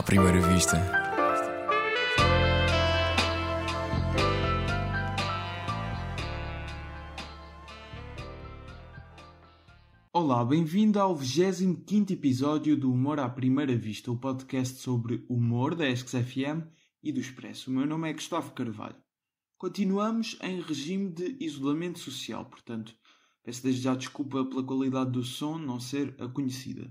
à primeira vista. Olá, bem-vindo ao 25 episódio do Humor à Primeira Vista, o podcast sobre humor da Esques FM e do Expresso. O meu nome é Gustavo Carvalho. Continuamos em regime de isolamento social, portanto, peço desde já desculpa pela qualidade do som não ser a conhecida.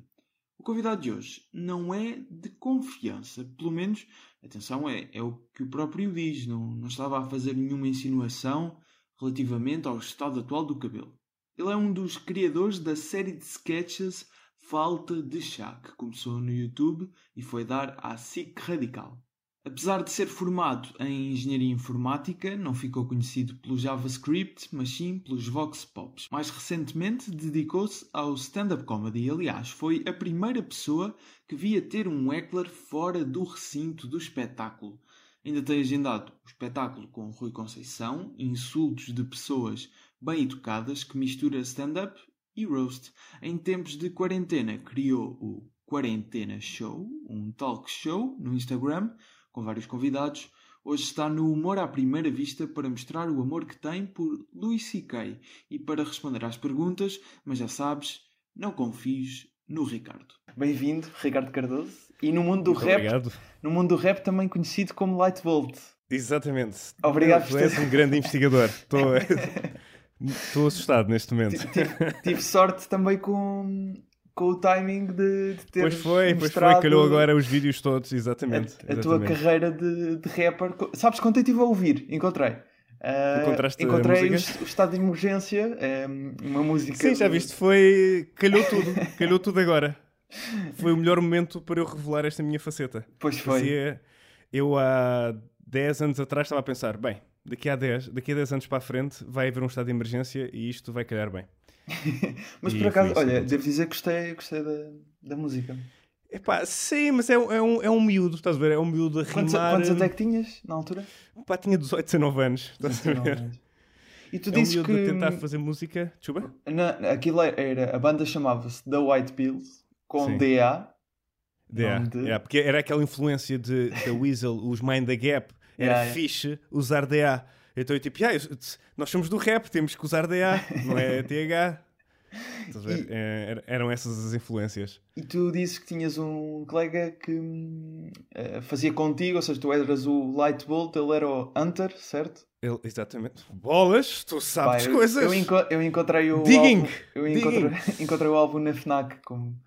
O convidado de hoje não é de confiança, pelo menos, atenção, é, é o que o próprio diz, não, não estava a fazer nenhuma insinuação relativamente ao estado atual do cabelo. Ele é um dos criadores da série de sketches Falta de Chá, que começou no YouTube e foi dar à SIC Radical. Apesar de ser formado em engenharia informática, não ficou conhecido pelo JavaScript, mas sim pelos Vox Pops. Mais recentemente, dedicou-se ao stand-up comedy. Aliás, foi a primeira pessoa que via ter um heckler fora do recinto do espetáculo. Ainda tem agendado o espetáculo com Rui Conceição, insultos de pessoas bem educadas que mistura stand-up e roast. Em tempos de quarentena, criou o Quarentena Show, um talk show no Instagram com vários convidados. Hoje está no Humor à Primeira Vista para mostrar o amor que tem por Louis C.K. e para responder às perguntas, mas já sabes, não confies no Ricardo. Bem-vindo, Ricardo Cardoso. E no mundo do Muito rap, Obrigado. no mundo do rap também conhecido como Lightvolt. Exatamente. Obrigado Tu por és um grande investigador. Estou, estou assustado neste momento. Tive, tive sorte também com, com o timing de, de ter Pois foi, pois foi. Calhou agora os vídeos todos, a, exatamente. a tua exatamente. carreira de, de rapper. Sabes quando eu estive a ouvir? Encontrei. Ah, Encontraste a encontrei o, o estado de emergência, é, uma música. Sim, já viste, foi. Calhou tudo. Calhou tudo agora. Foi o melhor momento para eu revelar esta minha faceta. Pois foi. Fazia- Eu há 10 anos atrás estava a pensar, bem, daqui a 10, daqui a 10 anos para a frente vai haver um estado de emergência e isto vai calhar bem. Mas por acaso, olha, aconteceu. devo dizer que gostei, gostei da, da música. Epá, sim, mas é, um- é, um, é um miúdo, estás a ver? É um miúdo a Quantos, rimar. quantos até que tinhas na altura? Pá, tinha 18, 19 anos. Estás a ver? E tu É um dizes miúdo que tentar fazer música. Desculpa? na, aquilo era, a banda chamava-se The White Pills com Sim. DA. Yeah, Nome de- yeah, porque era aquela influência de, da Weasel, os Mind the Gap. Era Yeah, yeah. fixe usar DA. Então eu tipo, "Yeah, eu- nós somos do rap, temos que usar DA, não é TH. E- É, era- eram essas as influências. E tu dizes que tinhas um colega que eh, fazia contigo, ou seja, tu eras o Lightbolt, ele era o Hunter, certo? Ele, exatamente. Bolas, tu sabes eu- coisas. Eu, enco- eu encontrei o Digging, álbum, eu encontrei, encontrei o álbum na FNAC. Como,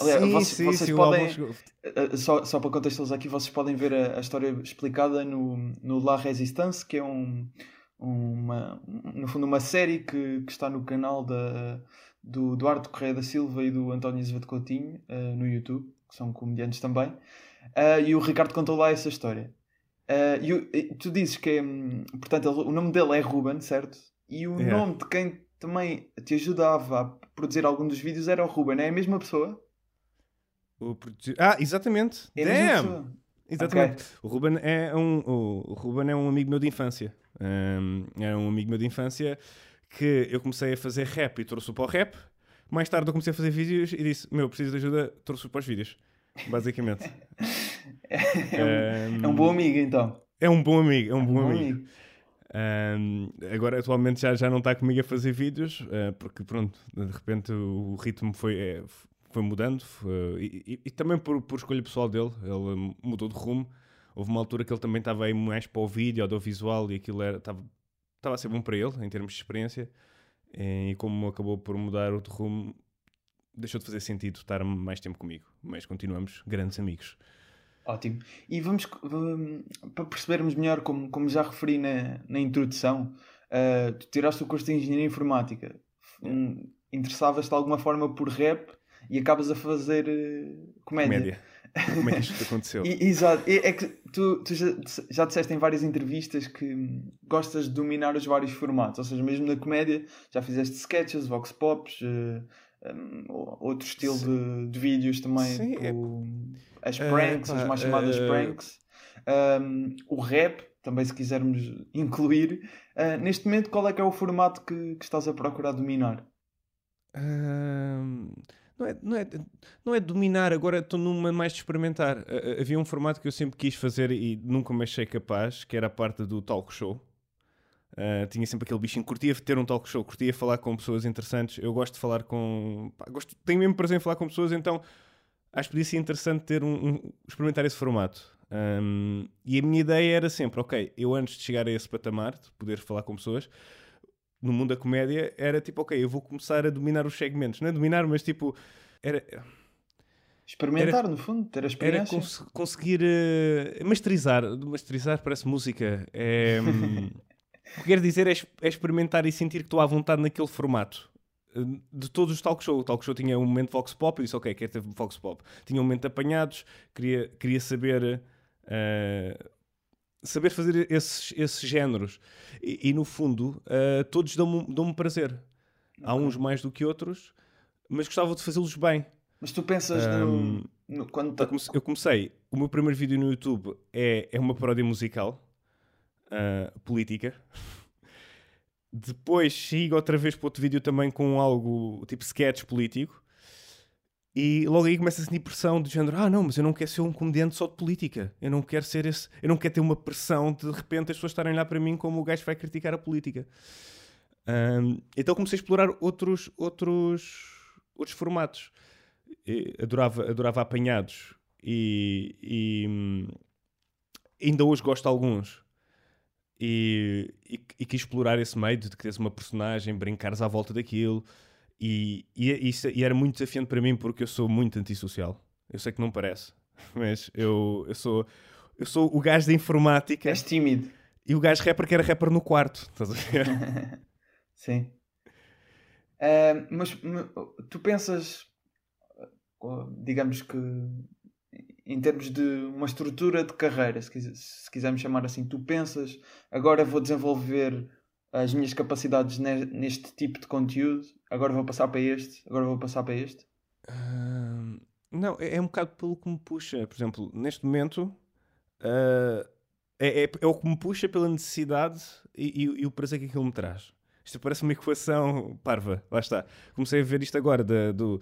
aliás, sim, vocês- sim, vocês sim, podem- álbum eh, só, só para contextualizar aqui, vocês podem ver a, a história explicada no, no La Resistance, que é um, uma, no fundo uma série que, que está no canal da, do Eduardo Correia da Silva e do António Azevedo Coutinho eh, no YouTube, que são comediantes também. Ah, e o Ricardo contou lá essa história. Ah, e, o- e tu dizes que, hum, portanto, ele- o nome dele é Ruben, certo? E o Yeah. nome de quem também te ajudava a produzir algum dos vídeos era o Ruben, é a mesma pessoa? O Ah, exatamente. É mesma Damn! Exatamente. O Ruben é um, o, Ruben é um amigo meu de infância. Um, é um amigo meu de infância que eu comecei a fazer rap e trouxe-o para o rap. Mais tarde eu comecei a fazer vídeos e disse: Meu, preciso de ajuda, trouxe-o para os vídeos. Basicamente. É um, Um, é um bom amigo, então. É um bom amigo, é um bom amigo. Um, agora, atualmente, já, já não está comigo a fazer vídeos, uh, porque, pronto, de repente o, o ritmo foi, é, foi mudando e, e- e também por, por escolha pessoal dele, ele um, mudou de rumo. Houve uma altura que ele também estava aí mais para o vídeo, audiovisual, e aquilo era, estava, estava a ser bom para ele, em termos de experiência. E como acabou por mudar o de rumo, deixou de fazer sentido estar mais tempo comigo, mas continuamos grandes amigos. Ótimo. E vamos, hum, para percebermos melhor, como, como já referi na, na introdução, ah, tu tiraste o curso de Engenharia Informática. Hum, Interessavas-te de alguma forma por rap e acabas a fazer eh, comédia. Comédia. Como é que isto aconteceu? E- exato. É, é que tu, tu já, já disseste em várias entrevistas que hum, gostas de dominar os vários formatos, ou seja, mesmo na comédia já fizeste sketches, vox pops, eh, hum, outro estilo de, de vídeos também, Sim, é- tipo, as Eh, pranks, pá, as mais chamadas pranks, Hum, o rap, também se quisermos incluir. Eh, neste momento, qual é que é o formato que, que estás a procurar dominar? Ahm, não é, não é, não é dominar, agora estou numa mais de experimentar. Uh, havia um formato que eu sempre quis fazer e nunca me achei capaz, que era a parte do talk show. Uh, tinha sempre aquele bichinho, curtia ter um talk show, curtia falar com pessoas interessantes. Eu gosto de falar com. Pá, gosto, tenho mesmo prazer em falar com pessoas, então acho que podia ser interessante ter um, um experimentar esse formato. Um, e a minha ideia era sempre, ok, eu antes de chegar a esse patamar, de poder falar com pessoas, no mundo da comédia, era tipo, ok, eu vou começar a dominar os segmentos. Não é dominar, mas tipo, era... Experimentar, era, no fundo, ter a experiência. Era cons conseguir uh, masterizar. Masterizar parece música. É, o que quer dizer é, é, experimentar e sentir que estou à vontade naquele formato. Eh, de todos os talk show. O talk show tinha um momento Vox Pop, eu disse, ok, quero ter Vox Pop. Tinha um momento apanhados, queria, queria saber Uh, saber fazer esses, esses géneros. E, e no fundo, uh, todos dão-me dão prazer. Okay. Há uns mais do que outros, mas gostava de fazê-los bem. Mas tu pensas um, no, no, quando eu, comecei, eu comecei, o meu primeiro vídeo no YouTube é, é uma paródia musical uh, política. Depois sigo outra vez para outro vídeo também com algo tipo sketch político. E logo aí começa a sentir pressão do género: ah, não, mas eu não quero ser um comediante só de política. Eu não quero ser esse. Eu não quero ter uma pressão de, de repente as pessoas estarem lá para mim como o gajo vai criticar a política. Um, então comecei a explorar outros, outros, outros formatos. Adorava, adorava apanhados e, e hum, ainda hoje gosto de alguns. E, e, e quis explorar esse meio de tens uma personagem, brincares à volta daquilo. E, e, isso, e era muito desafiante para mim porque eu sou muito antissocial. Eu sei que não parece, mas eu, eu, sou, eu sou o gajo da informática. És tímido. E o gajo rapper que era rapper no quarto, estás a ver? Sim. Uh, mas tu pensas, digamos que em termos de uma estrutura de carreira, se, se quisermos chamar assim, tu pensas agora vou desenvolver as minhas capacidades neste tipo de conteúdo, agora vou passar para este, agora vou passar para este? Uh, não, é, é, um bocado pelo que me puxa. Por exemplo, neste momento uh, é, é, é, o que me puxa pela necessidade e, e, e, o prazer que aquilo me traz. Isto parece uma equação parva, lá está. Comecei a ver isto agora da, do.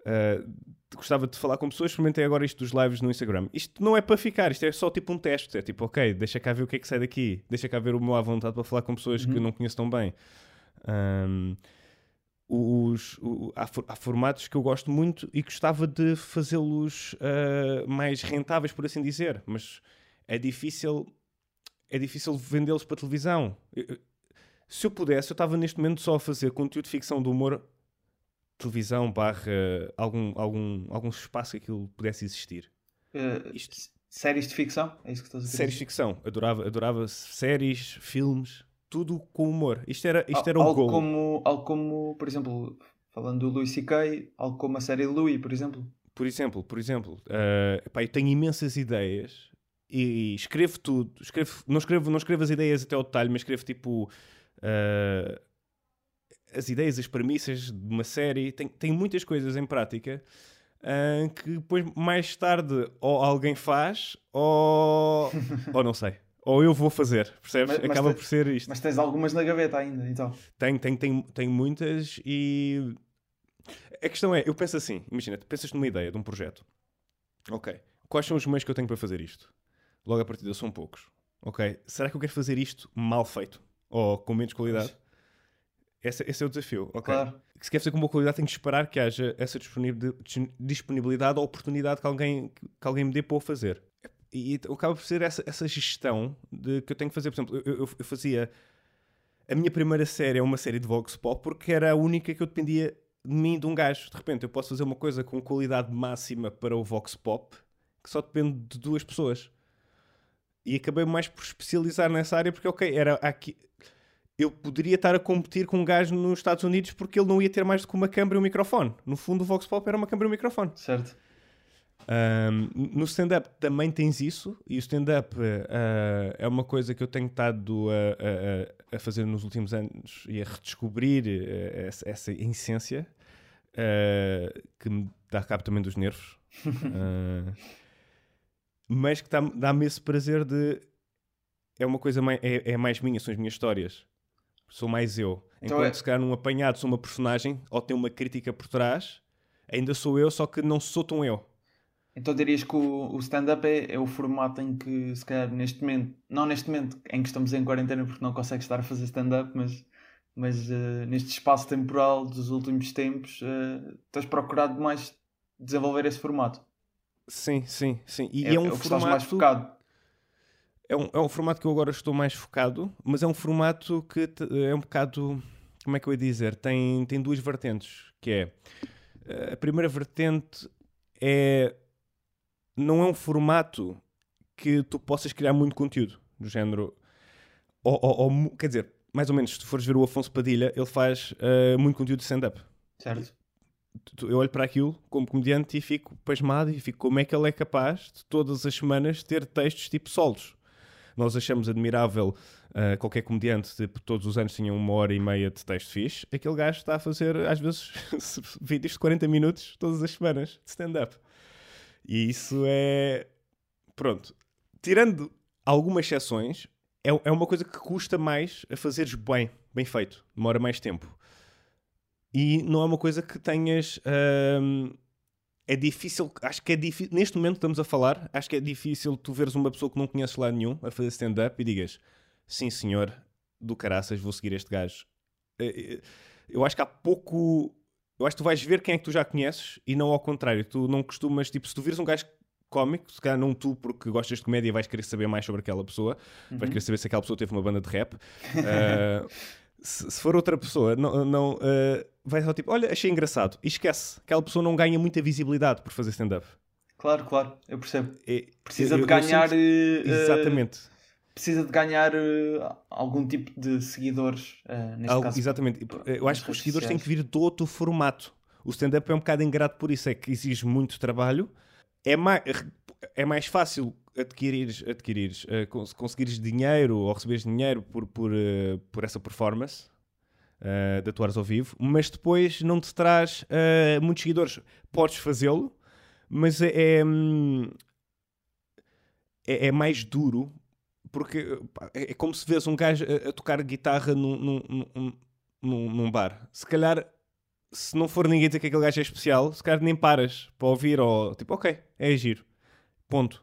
Uh, gostava de falar com pessoas, experimentei agora isto dos lives no Instagram. Isto não é para ficar, isto é só tipo um teste. É tipo, ok, deixa cá ver o que é que sai daqui, deixa cá ver o meu à vontade para falar com pessoas uhum. que eu não conheço tão bem. Um, os, o, há, há, formatos que eu gosto muito e gostava de fazê-los uh, mais rentáveis, por assim dizer, mas é difícil, é difícil vendê-los para televisão. Eu, se eu pudesse, eu estava neste momento só a fazer conteúdo de ficção do humor televisão barra algum, algum, algum espaço que aquilo pudesse existir. Uh, Isto... Séries de ficção? É isso que estás a dizer? Séries de ficção. Adorava, adorava séries, filmes, tudo com humor. Isto era, isto era um algo Como, algo como, por exemplo, falando do Louis C.K., algo como a série Louis, por exemplo. Por exemplo, por exemplo. Uh, epá, eu tenho imensas ideias e escrevo tudo. Escrevo, não, escrevo, não escrevo as ideias até ao detalhe, mas escrevo tipo... Uh, as ideias, as premissas de uma série, tem, tem muitas coisas em prática uh, que depois mais tarde ou alguém faz ou, ou não sei. Ou eu vou fazer, percebes? Mas, Acaba mas por ser isto. Mas tens algumas na gaveta ainda, então? Tenho, tenho, tenho, tenho muitas e a questão é, eu penso assim, imagina, pensas numa ideia de um projeto. Ok, quais são os meios que eu tenho para fazer isto? Logo a partir de são poucos. Ok, será que eu quero fazer isto mal feito? Ou com menos qualidade? Mas... Esse, esse é o desafio, ok? Claro. Se quer fazer com boa qualidade, tem que esperar que haja essa disponibilidade ou oportunidade que alguém, que alguém me dê para o fazer. E, e acaba por ser essa, essa gestão de, que eu tenho que fazer. Por exemplo, eu, eu, eu fazia. A minha primeira série é uma série de Vox Pop porque era a única que eu dependia de mim, de um gajo. De repente, eu posso fazer uma coisa com qualidade máxima para o Vox Pop que só depende de duas pessoas. E acabei mais por especializar nessa área porque, ok, era aqui eu poderia estar a competir com um gajo nos Estados Unidos porque ele não ia ter mais do que uma câmera e um microfone. No fundo, o Vox Pop era uma câmera e um microfone. Certo. Um, no stand-up também tens isso, e o stand-up uh, é uma coisa que eu tenho estado a, a, a, fazer nos últimos anos e a redescobrir uh, essa, essa, essência uh, que me dá cabo também dos nervos, mas que dá-me esse prazer de. É uma coisa mais, é, é mais minha, são as minhas histórias sou mais eu. Então Enquanto então é... se calhar num apanhado sou uma personagem ou tem uma crítica por trás, ainda sou eu, só que não sou tão eu. Então dirias que o, o stand-up é, é, o formato em que, se calhar, neste momento, não neste momento em que estamos em quarentena porque não consegues estar a fazer stand-up, mas, mas uh, neste espaço temporal dos últimos tempos, uh, tens procurado mais desenvolver esse formato. Sim, sim, sim. E é, é um é formato mais focado. É um, é um formato que eu agora estou mais focado, mas é um formato que é um bocado. Como é que eu ia dizer? Tem, tem duas vertentes. Que é. Eh, a primeira vertente é. Não é um formato que tu possas criar muito conteúdo. Do género. Ou, ou, ou quer dizer, mais ou menos, se tu fores ver o Afonso Padilha, ele faz uh, muito conteúdo de stand-up. Certo eu olho para aquilo como comediante e fico pasmado e fico como é que ele é capaz de todas as semanas ter textos tipo solos. Nós achamos admirável uh, qualquer comediante, tipo, todos os anos tinha uma hora e meia de texto fixe. Aquele gajo está a fazer, às vezes, vídeos de 40 minutos todas as semanas de stand-up. E isso é. Pronto. Tirando algumas exceções, é, é uma coisa que custa mais a fazeres bem, bem feito. Demora mais tempo. E não é uma coisa que tenhas. Hum, é difícil, acho que é difícil. Neste momento estamos a falar, acho que é difícil tu veres uma pessoa que não conheces lá nenhum a fazer stand-up e digas: Sim, senhor, do caraças, vou seguir este gajo. Eh, eh, eu acho que há pouco. Eu acho que tu vais ver quem é que tu já conheces e não ao contrário. Tu não costumas, tipo, se tu vires um gajo cómico, se calhar não tu, porque gostas de comédia, vais querer saber mais sobre aquela pessoa, uhum. vais querer saber se aquela pessoa teve uma banda de rap. uh, se, se, for outra pessoa, não, não uh, vai só tipo, olha, achei engraçado. E esquece. Aquela pessoa não ganha muita visibilidade por fazer stand-up. Claro, claro, eu percebo. É, precisa eu, de ganhar. Sinto... Uh, exatamente. Precisa de ganhar uh, algum tipo de seguidores, neste Algo, caso. Exatamente. Eu acho que os seguidores têm que vir de outro formato. O stand-up é um bocado ingrato por isso, é que exige muito trabalho. É mais, é mais fácil adquirires, adquirires uh, conseguires dinheiro ou receberes dinheiro por, por, uh, por essa performance uh, de atuares ao vivo, mas depois não te traz uh, muitos seguidores. Podes fazê-lo, mas é, é, é, é, mais duro porque é, é, como se vês um gajo a, a tocar guitarra num, num, num, num, bar. Se calhar, se não for ninguém dizer que aquele gajo é especial, se calhar nem paras para ouvir ou tipo, ok, é giro. Ponto.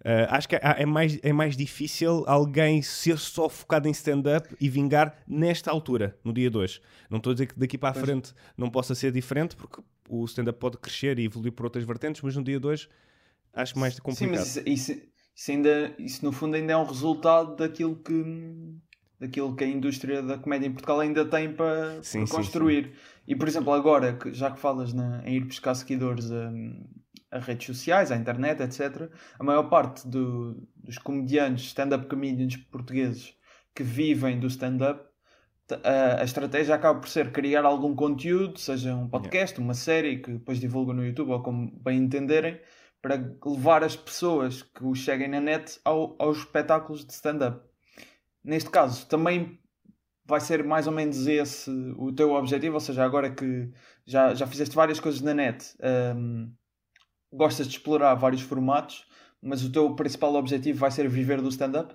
Uh, acho que é, mais, é mais difícil alguém ser só focado em stand-up e vingar nesta altura, no dia 2. Não estou a dizer que daqui para a pois. frente não possa ser diferente, porque o stand-up pode crescer e evoluir por outras vertentes, mas no dia 2 acho mais complicado. Sim, mas isso, isso, isso, ainda, isso no fundo ainda é um resultado daquilo que, daquilo que a indústria da comédia em Portugal ainda tem para, sim, para construir. Sim, sim. E por exemplo, agora, já que falas na, em ir buscar seguidores. Um, a redes sociais, à internet, etc., a maior parte do, dos comediantes, stand-up comedians portugueses que vivem do stand-up, a, a, estratégia acaba por ser criar algum conteúdo, seja um podcast, uma série que depois divulgam no YouTube ou como bem entenderem, para levar as pessoas que os seguem na net ao, aos espetáculos de stand-up. Neste caso, também vai ser mais ou menos esse o teu objetivo, ou seja, agora que já, já fizeste várias coisas na net, um, gostas de explorar vários formatos, mas o teu principal objetivo vai ser viver do stand-up?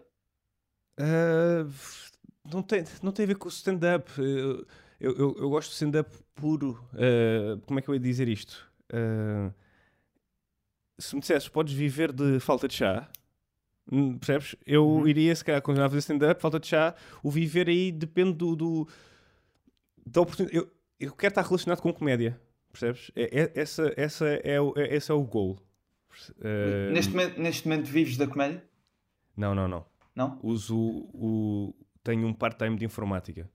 Uh, não, tem, não tem a ver com o stand-up. Eu, eu, eu, gosto de stand-up puro. Uh, como é que eu ia dizer isto? Uh, se me dissesses, podes viver de falta de chá, hum, percebes? Eu uhum. iria, se calhar, continuar a fazer stand-up, falta de chá. O viver aí depende do, do da oportunidade. Eu, eu quero estar relacionado com comédia. Percebes? É, é, essa, essa é o, é, esse é o goal. Uh... Neste, momento, neste momento vives da comédia? Não, não, não. Não? Uso o. Tenho um part-time de informática.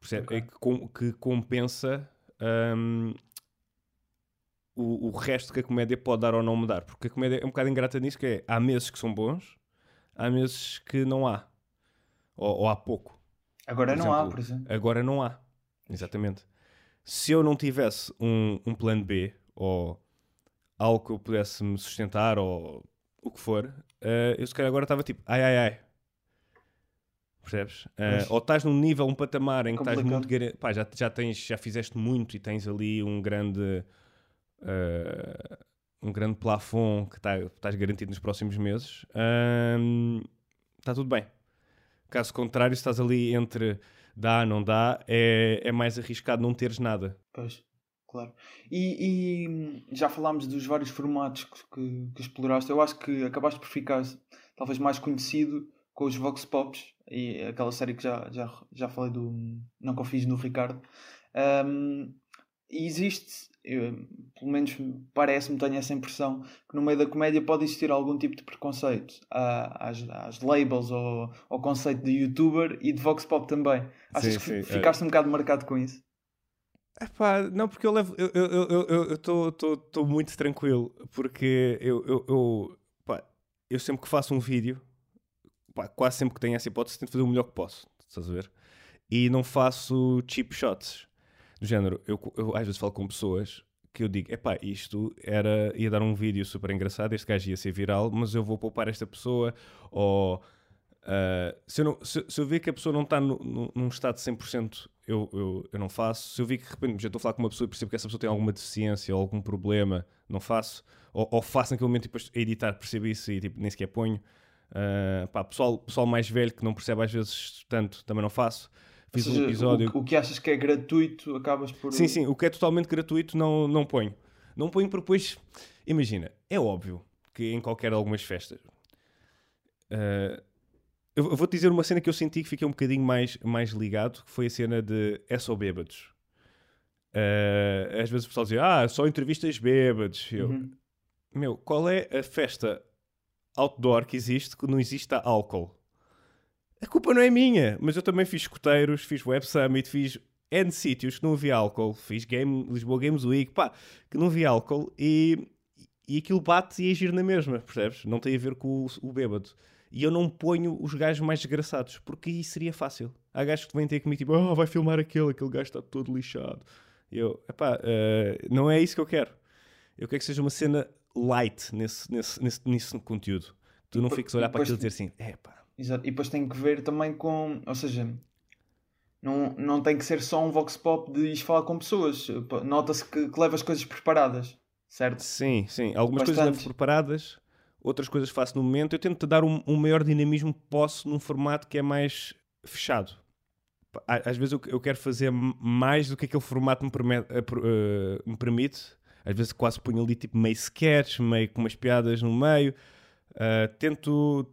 Percebe? Okay. É que, com, que compensa um, o, o resto que a comédia pode dar ou não me dar. Porque a comédia é um bocado ingrata nisso, que é há meses que são bons, há meses que não há. Ou, ou há pouco. Agora não exemplo, há, por exemplo. Agora não há. Exatamente se eu não tivesse um, um plano B ou algo que eu pudesse me sustentar ou o que for, uh, eu se calhar agora estava tipo, ai ai ai. Percebes? Uh, ou estás num nível, um patamar em que estás muito. Pá, já, já, tens, já fizeste muito e tens ali um grande. Uh, um grande plafond que tá, estás garantido nos próximos meses, está tudo bem. Caso contrário, se estás ali entre dá, não dá, é, é mais arriscado não teres nada. Pois. Claro. E, e já falámos dos vários formatos que, que, que, exploraste. Eu acho que acabaste por ficar talvez mais conhecido com os Vox Pops e aquela série que já, já, já falei do Não Confies no Ricardo. Um, existe, eu, pelo menos parece-me, tenho essa impressão, que no meio da comédia pode existir algum tipo de preconceito às, às labels ou ao conceito de youtuber e de Vox Pop também. Achas sim, que sim, é. ficaste é. um bocado marcado com isso? Epá, não, porque eu levo. Eu estou muito tranquilo, porque eu, eu, eu, pá, eu sempre que faço um vídeo, pá, quase sempre que tenho essa hipótese, tento fazer o melhor que posso, estás a ver? E não faço cheap shots. Do género, eu, eu às vezes falo com pessoas que eu digo, epá, isto era, ia dar um vídeo super engraçado, este gajo ia ser viral, mas eu vou poupar esta pessoa, ou uh, se, eu não, se, se, eu ver que a pessoa não está no, no, num estado de 100%, eu, eu, eu não faço. Se eu vi que de repente já estou a falar com uma pessoa e percebo que essa pessoa tem alguma deficiência ou algum problema, não faço. Ou, ou faço naquele momento e depois a editar percebo isso e tipo, nem sequer ponho. Uh, pá, pessoal, pessoal mais velho que não percebe às vezes tanto, também não faço. Fiz seja, um episódio. O, o, que achas que é gratuito, acabas por. Sim, sim, o que é totalmente gratuito não, não ponho. Não ponho porque depois. Imagina, é óbvio que em qualquer algumas festas. Uh, eu vou-te dizer uma cena que eu senti que fiquei um bocadinho mais, mais ligado, que foi a cena de É só bêbados. Uh, às vezes o pessoal dizia, ah, só entrevistas bêbados. Eu, uhum. meu, qual é a festa outdoor que existe que não existe álcool? A culpa não é minha, mas eu também fiz escoteiros, fiz Web Summit, fiz N sítios que não havia álcool, fiz game, Lisboa Games Week, pá, que não havia álcool e, e aquilo bate e agir na mesma, percebes? Não tem a ver com o, o bêbado. E eu não ponho os gajos mais desgraçados, porque aí seria fácil. Há gajos que vêm ter comigo tipo, oh, vai filmar aquele, aquele gajo está todo lixado. E eu, epá, uh, não é isso que eu quero. Eu quero que seja uma cena light nesse, nesse, nesse, nesse conteúdo. Tu não fiques a olhar para aquilo e dizer assim, é pá. Exato, e depois tem que ver também com, ou seja, não, não tem que ser só um vox pop de ir falar com pessoas. Nota-se que, que leva as coisas preparadas, certo? Sim, sim. Algumas Bastante. coisas levo preparadas, outras coisas faço no momento. Eu tento dar um, um maior dinamismo que posso num formato que é mais fechado. Às vezes eu, eu quero fazer mais do que aquele formato me, permite, uh, me permite. Às vezes quase ponho ali tipo meio sketch, meio com umas piadas no meio. Uh, tento.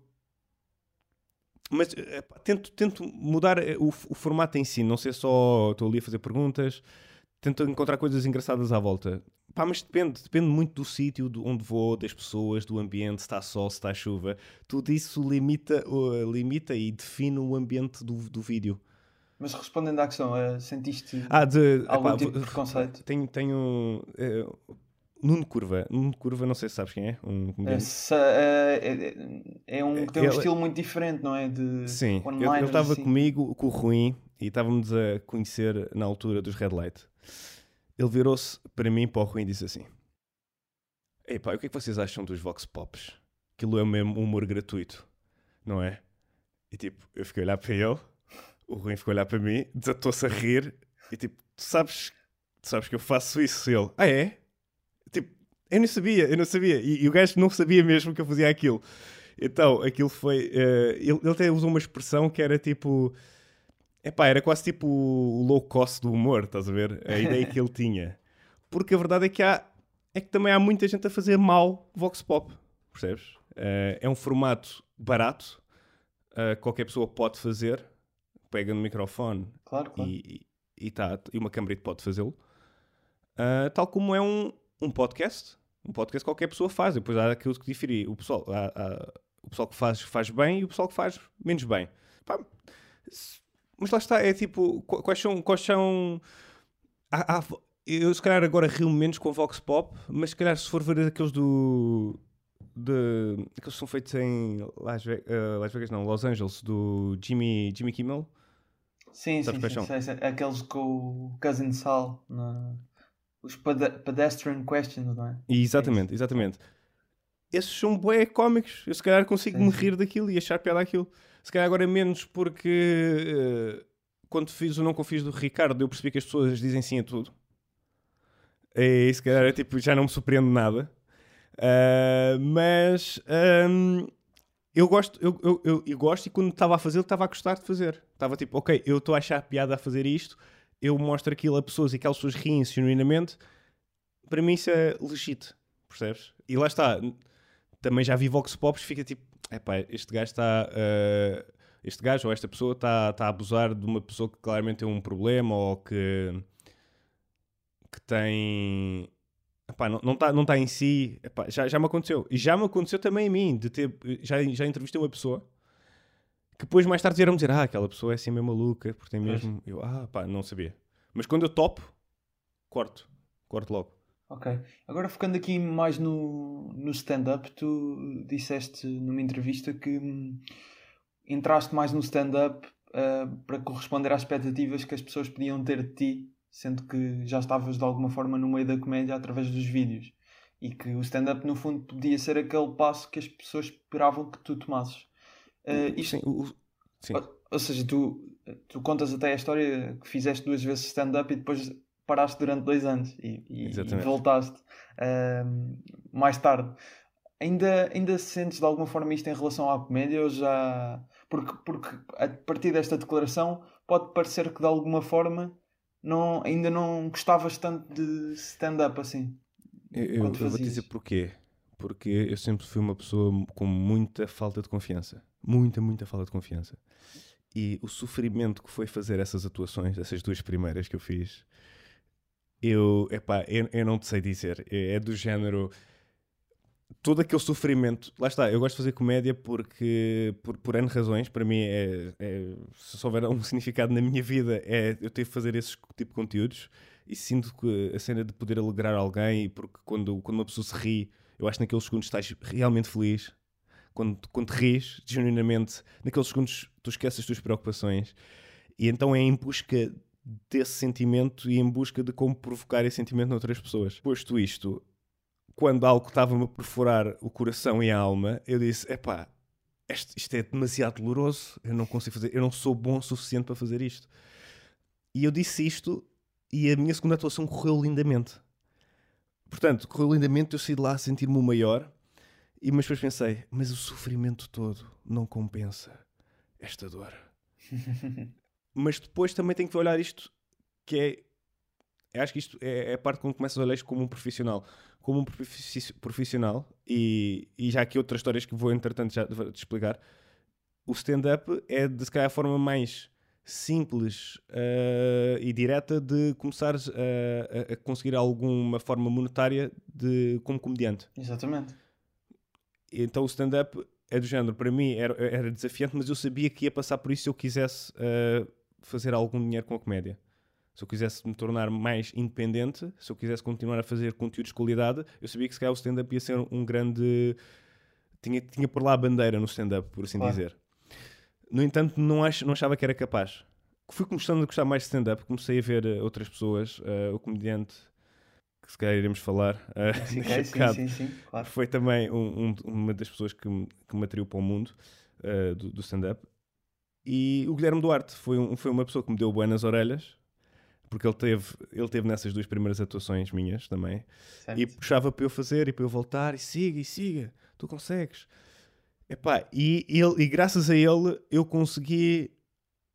Mas uh, tento, tento mudar o, o formato em si, não ser só estou ali a fazer perguntas. Tento encontrar coisas engraçadas à volta. Pá, mas depende, depende muito do sítio, de onde vou, das pessoas, do ambiente, se está sol, se está chuva. Tudo isso limita, uh, limita e define o ambiente do, do vídeo. Mas respondendo à questão, uh, sentiste ah, de, algum epá, tipo de preconceito? Tenho. tenho uh, Nuno Curva, Nuno Curva, não sei se sabes quem é. Um Essa, é, é, é, um que tem um ele, estilo muito diferente, não é? De sim, ele estava assim. comigo, com o Ruim, e estávamos a conhecer na altura dos Red Light. Ele virou-se para mim, para o Ruim, e disse assim: Ei pá, o que é que vocês acham dos Vox Pops? Aquilo é mesmo humor gratuito, não é? E tipo, eu fiquei a olhar para ele, o Ruim ficou a olhar para mim, desatou-se a rir, e tipo, tu sabes, tu sabes que eu faço isso? Ele, ah é? Eu não sabia, eu não sabia. E, e o gajo não sabia mesmo que eu fazia aquilo. Então, aquilo foi. Uh, ele, ele até usou uma expressão que era tipo Epá, era quase tipo o low cost do humor, estás a ver? A ideia que ele tinha. Porque a verdade é que há é que também há muita gente a fazer mal Vox Pop, percebes? Uh, é um formato barato, uh, qualquer pessoa pode fazer, pega no microfone claro, claro. E, e, tá, e uma câmera pode fazê-lo. Tal como é um, um podcast. Um podcast qualquer pessoa faz. Depois há aquilo que diferir. O pessoal, há, há, o pessoal que faz, faz bem e o pessoal que faz menos bem. Pá, mas lá está, é tipo, quais são. Quais são há, há, eu se calhar agora rio menos com Vox Pop, mas se calhar se for ver aqueles do. De, aqueles que são feitos em Las, Vegas, uh, Las Vegas, não, Los Angeles, do Jimmy, Jimmy Kimmel. Sim, sim, sim, sim, sim, Aqueles com o Cousin Sal, na... os pedestrian questions, não é? Exatamente, é exatamente. Esses são bué cómicos. Eu se calhar consigo sim, me rir daquilo e achar piada aquilo. Se calhar agora menos porque uh, quando fiz o Não Confies do Ricardo eu percebi que as pessoas dizem sim a tudo. E se calhar tipo, já não me surpreende nada. Uh, mas um, eu gosto, eu, eu, eu, eu, gosto e quando estava a fazer, estava a gostar de fazer. Estava tipo, ok, eu estou a achar piada a fazer isto eu mostro aquilo a pessoas e aquelas pessoas riem genuinamente, para mim isso é legítimo, percebes? E lá está, também já vi Vox Pops, fica tipo, epá, este gajo está. Uh, este gajo ou esta pessoa está, está a abusar de uma pessoa que claramente tem um problema ou que, que tem. Epá, não, não, está, não está em si. Epá, já, já me aconteceu. E já me aconteceu também a mim, de ter. Já, já entrevistei uma pessoa que depois mais tarde vieram dizer: Ah, aquela pessoa é assim meio maluca, porque tem mesmo. Eu, ah, pá, não sabia. Mas quando eu topo, corto. Corto logo. Ok. Agora focando aqui mais no, no stand-up, tu disseste numa entrevista que hum, entraste mais no stand-up uh, para corresponder às expectativas que as pessoas podiam ter de ti, sendo que já estavas de alguma forma no meio da comédia através dos vídeos. E que o stand-up, no fundo, podia ser aquele passo que as pessoas esperavam que tu tomasses. Uh, isto, sim, o, sim. Ou, ou, seja, tu, tu contas até a história que fizeste duas vezes stand-up e depois paraste durante dois anos e, e, e voltaste uh, mais tarde. Ainda, ainda sentes de alguma forma isto em relação à comédia ou já. Porque, porque a partir desta declaração pode parecer que de alguma forma não, ainda não gostavas tanto de stand-up assim. Eu, eu, eu vou dizer porquê. Porque eu sempre fui uma pessoa com muita falta de confiança. Muita, muita falta de confiança. E o sofrimento que foi fazer essas atuações, essas duas primeiras que eu fiz, eu, epá, eu, eu não te sei dizer. É, é do género todo aquele sofrimento. Lá está, eu gosto de fazer comédia porque, por, por N razões, para mim, é, é, se houver um significado na minha vida, é eu ter de fazer esse tipo de conteúdos e sinto que a cena de poder alegrar alguém, porque quando, quando uma pessoa se ri, eu acho que naqueles segundos estás realmente feliz. Quando, quando te ris, genuinamente, naqueles segundos tu esqueces as tuas preocupações. E então é em busca desse sentimento e em busca de como provocar esse sentimento noutras pessoas. Posto isto, quando algo estava-me a perfurar o coração e a alma, eu disse: epá, isto, isto é demasiado doloroso, eu não consigo fazer, eu não sou bom o suficiente para fazer isto. E eu disse isto e a minha segunda atuação correu lindamente. Portanto, correu lindamente, eu saí de lá a sentir-me o maior, e, mas depois pensei, mas o sofrimento todo não compensa esta dor. mas depois também tenho que olhar isto, que é. Acho que isto é, é a parte quando começas a olhar isto como um profissional. Como um profissional, e, e já aqui outras histórias que vou entretanto já te explicar, o stand-up é de se calhar a forma mais simples uh, e direta de começar a, a, conseguir alguma forma monetária de, como comediante. Exatamente. Então o stand-up é do género, para mim era, era desafiante, mas eu sabia que ia passar por isso se eu quisesse uh, fazer algum dinheiro com a comédia. Se eu quisesse me tornar mais independente, se eu quisesse continuar a fazer conteúdos de qualidade, eu sabia que se calhar o stand-up ia ser um grande. Tinha, tinha por lá a bandeira no stand-up, por assim claro. dizer. No entanto, não, ach, não achava que era capaz. Fui começando a gostar mais de stand-up, comecei a ver uh, outras pessoas, uh, o comediante que se calhar iremos falar uh, sim, sim, sim, claro. foi também um, um, uma das pessoas que, me, que me atraiu para o mundo uh, do, do stand-up. E o Guilherme Duarte foi, um, foi uma pessoa que me deu boas nas orelhas, porque ele teve, ele teve nessas duas primeiras atuações minhas também, certo. e puxava para eu fazer e para eu voltar, e siga, e siga, tu consegues. Epá, e, ele, e graças a ele eu consegui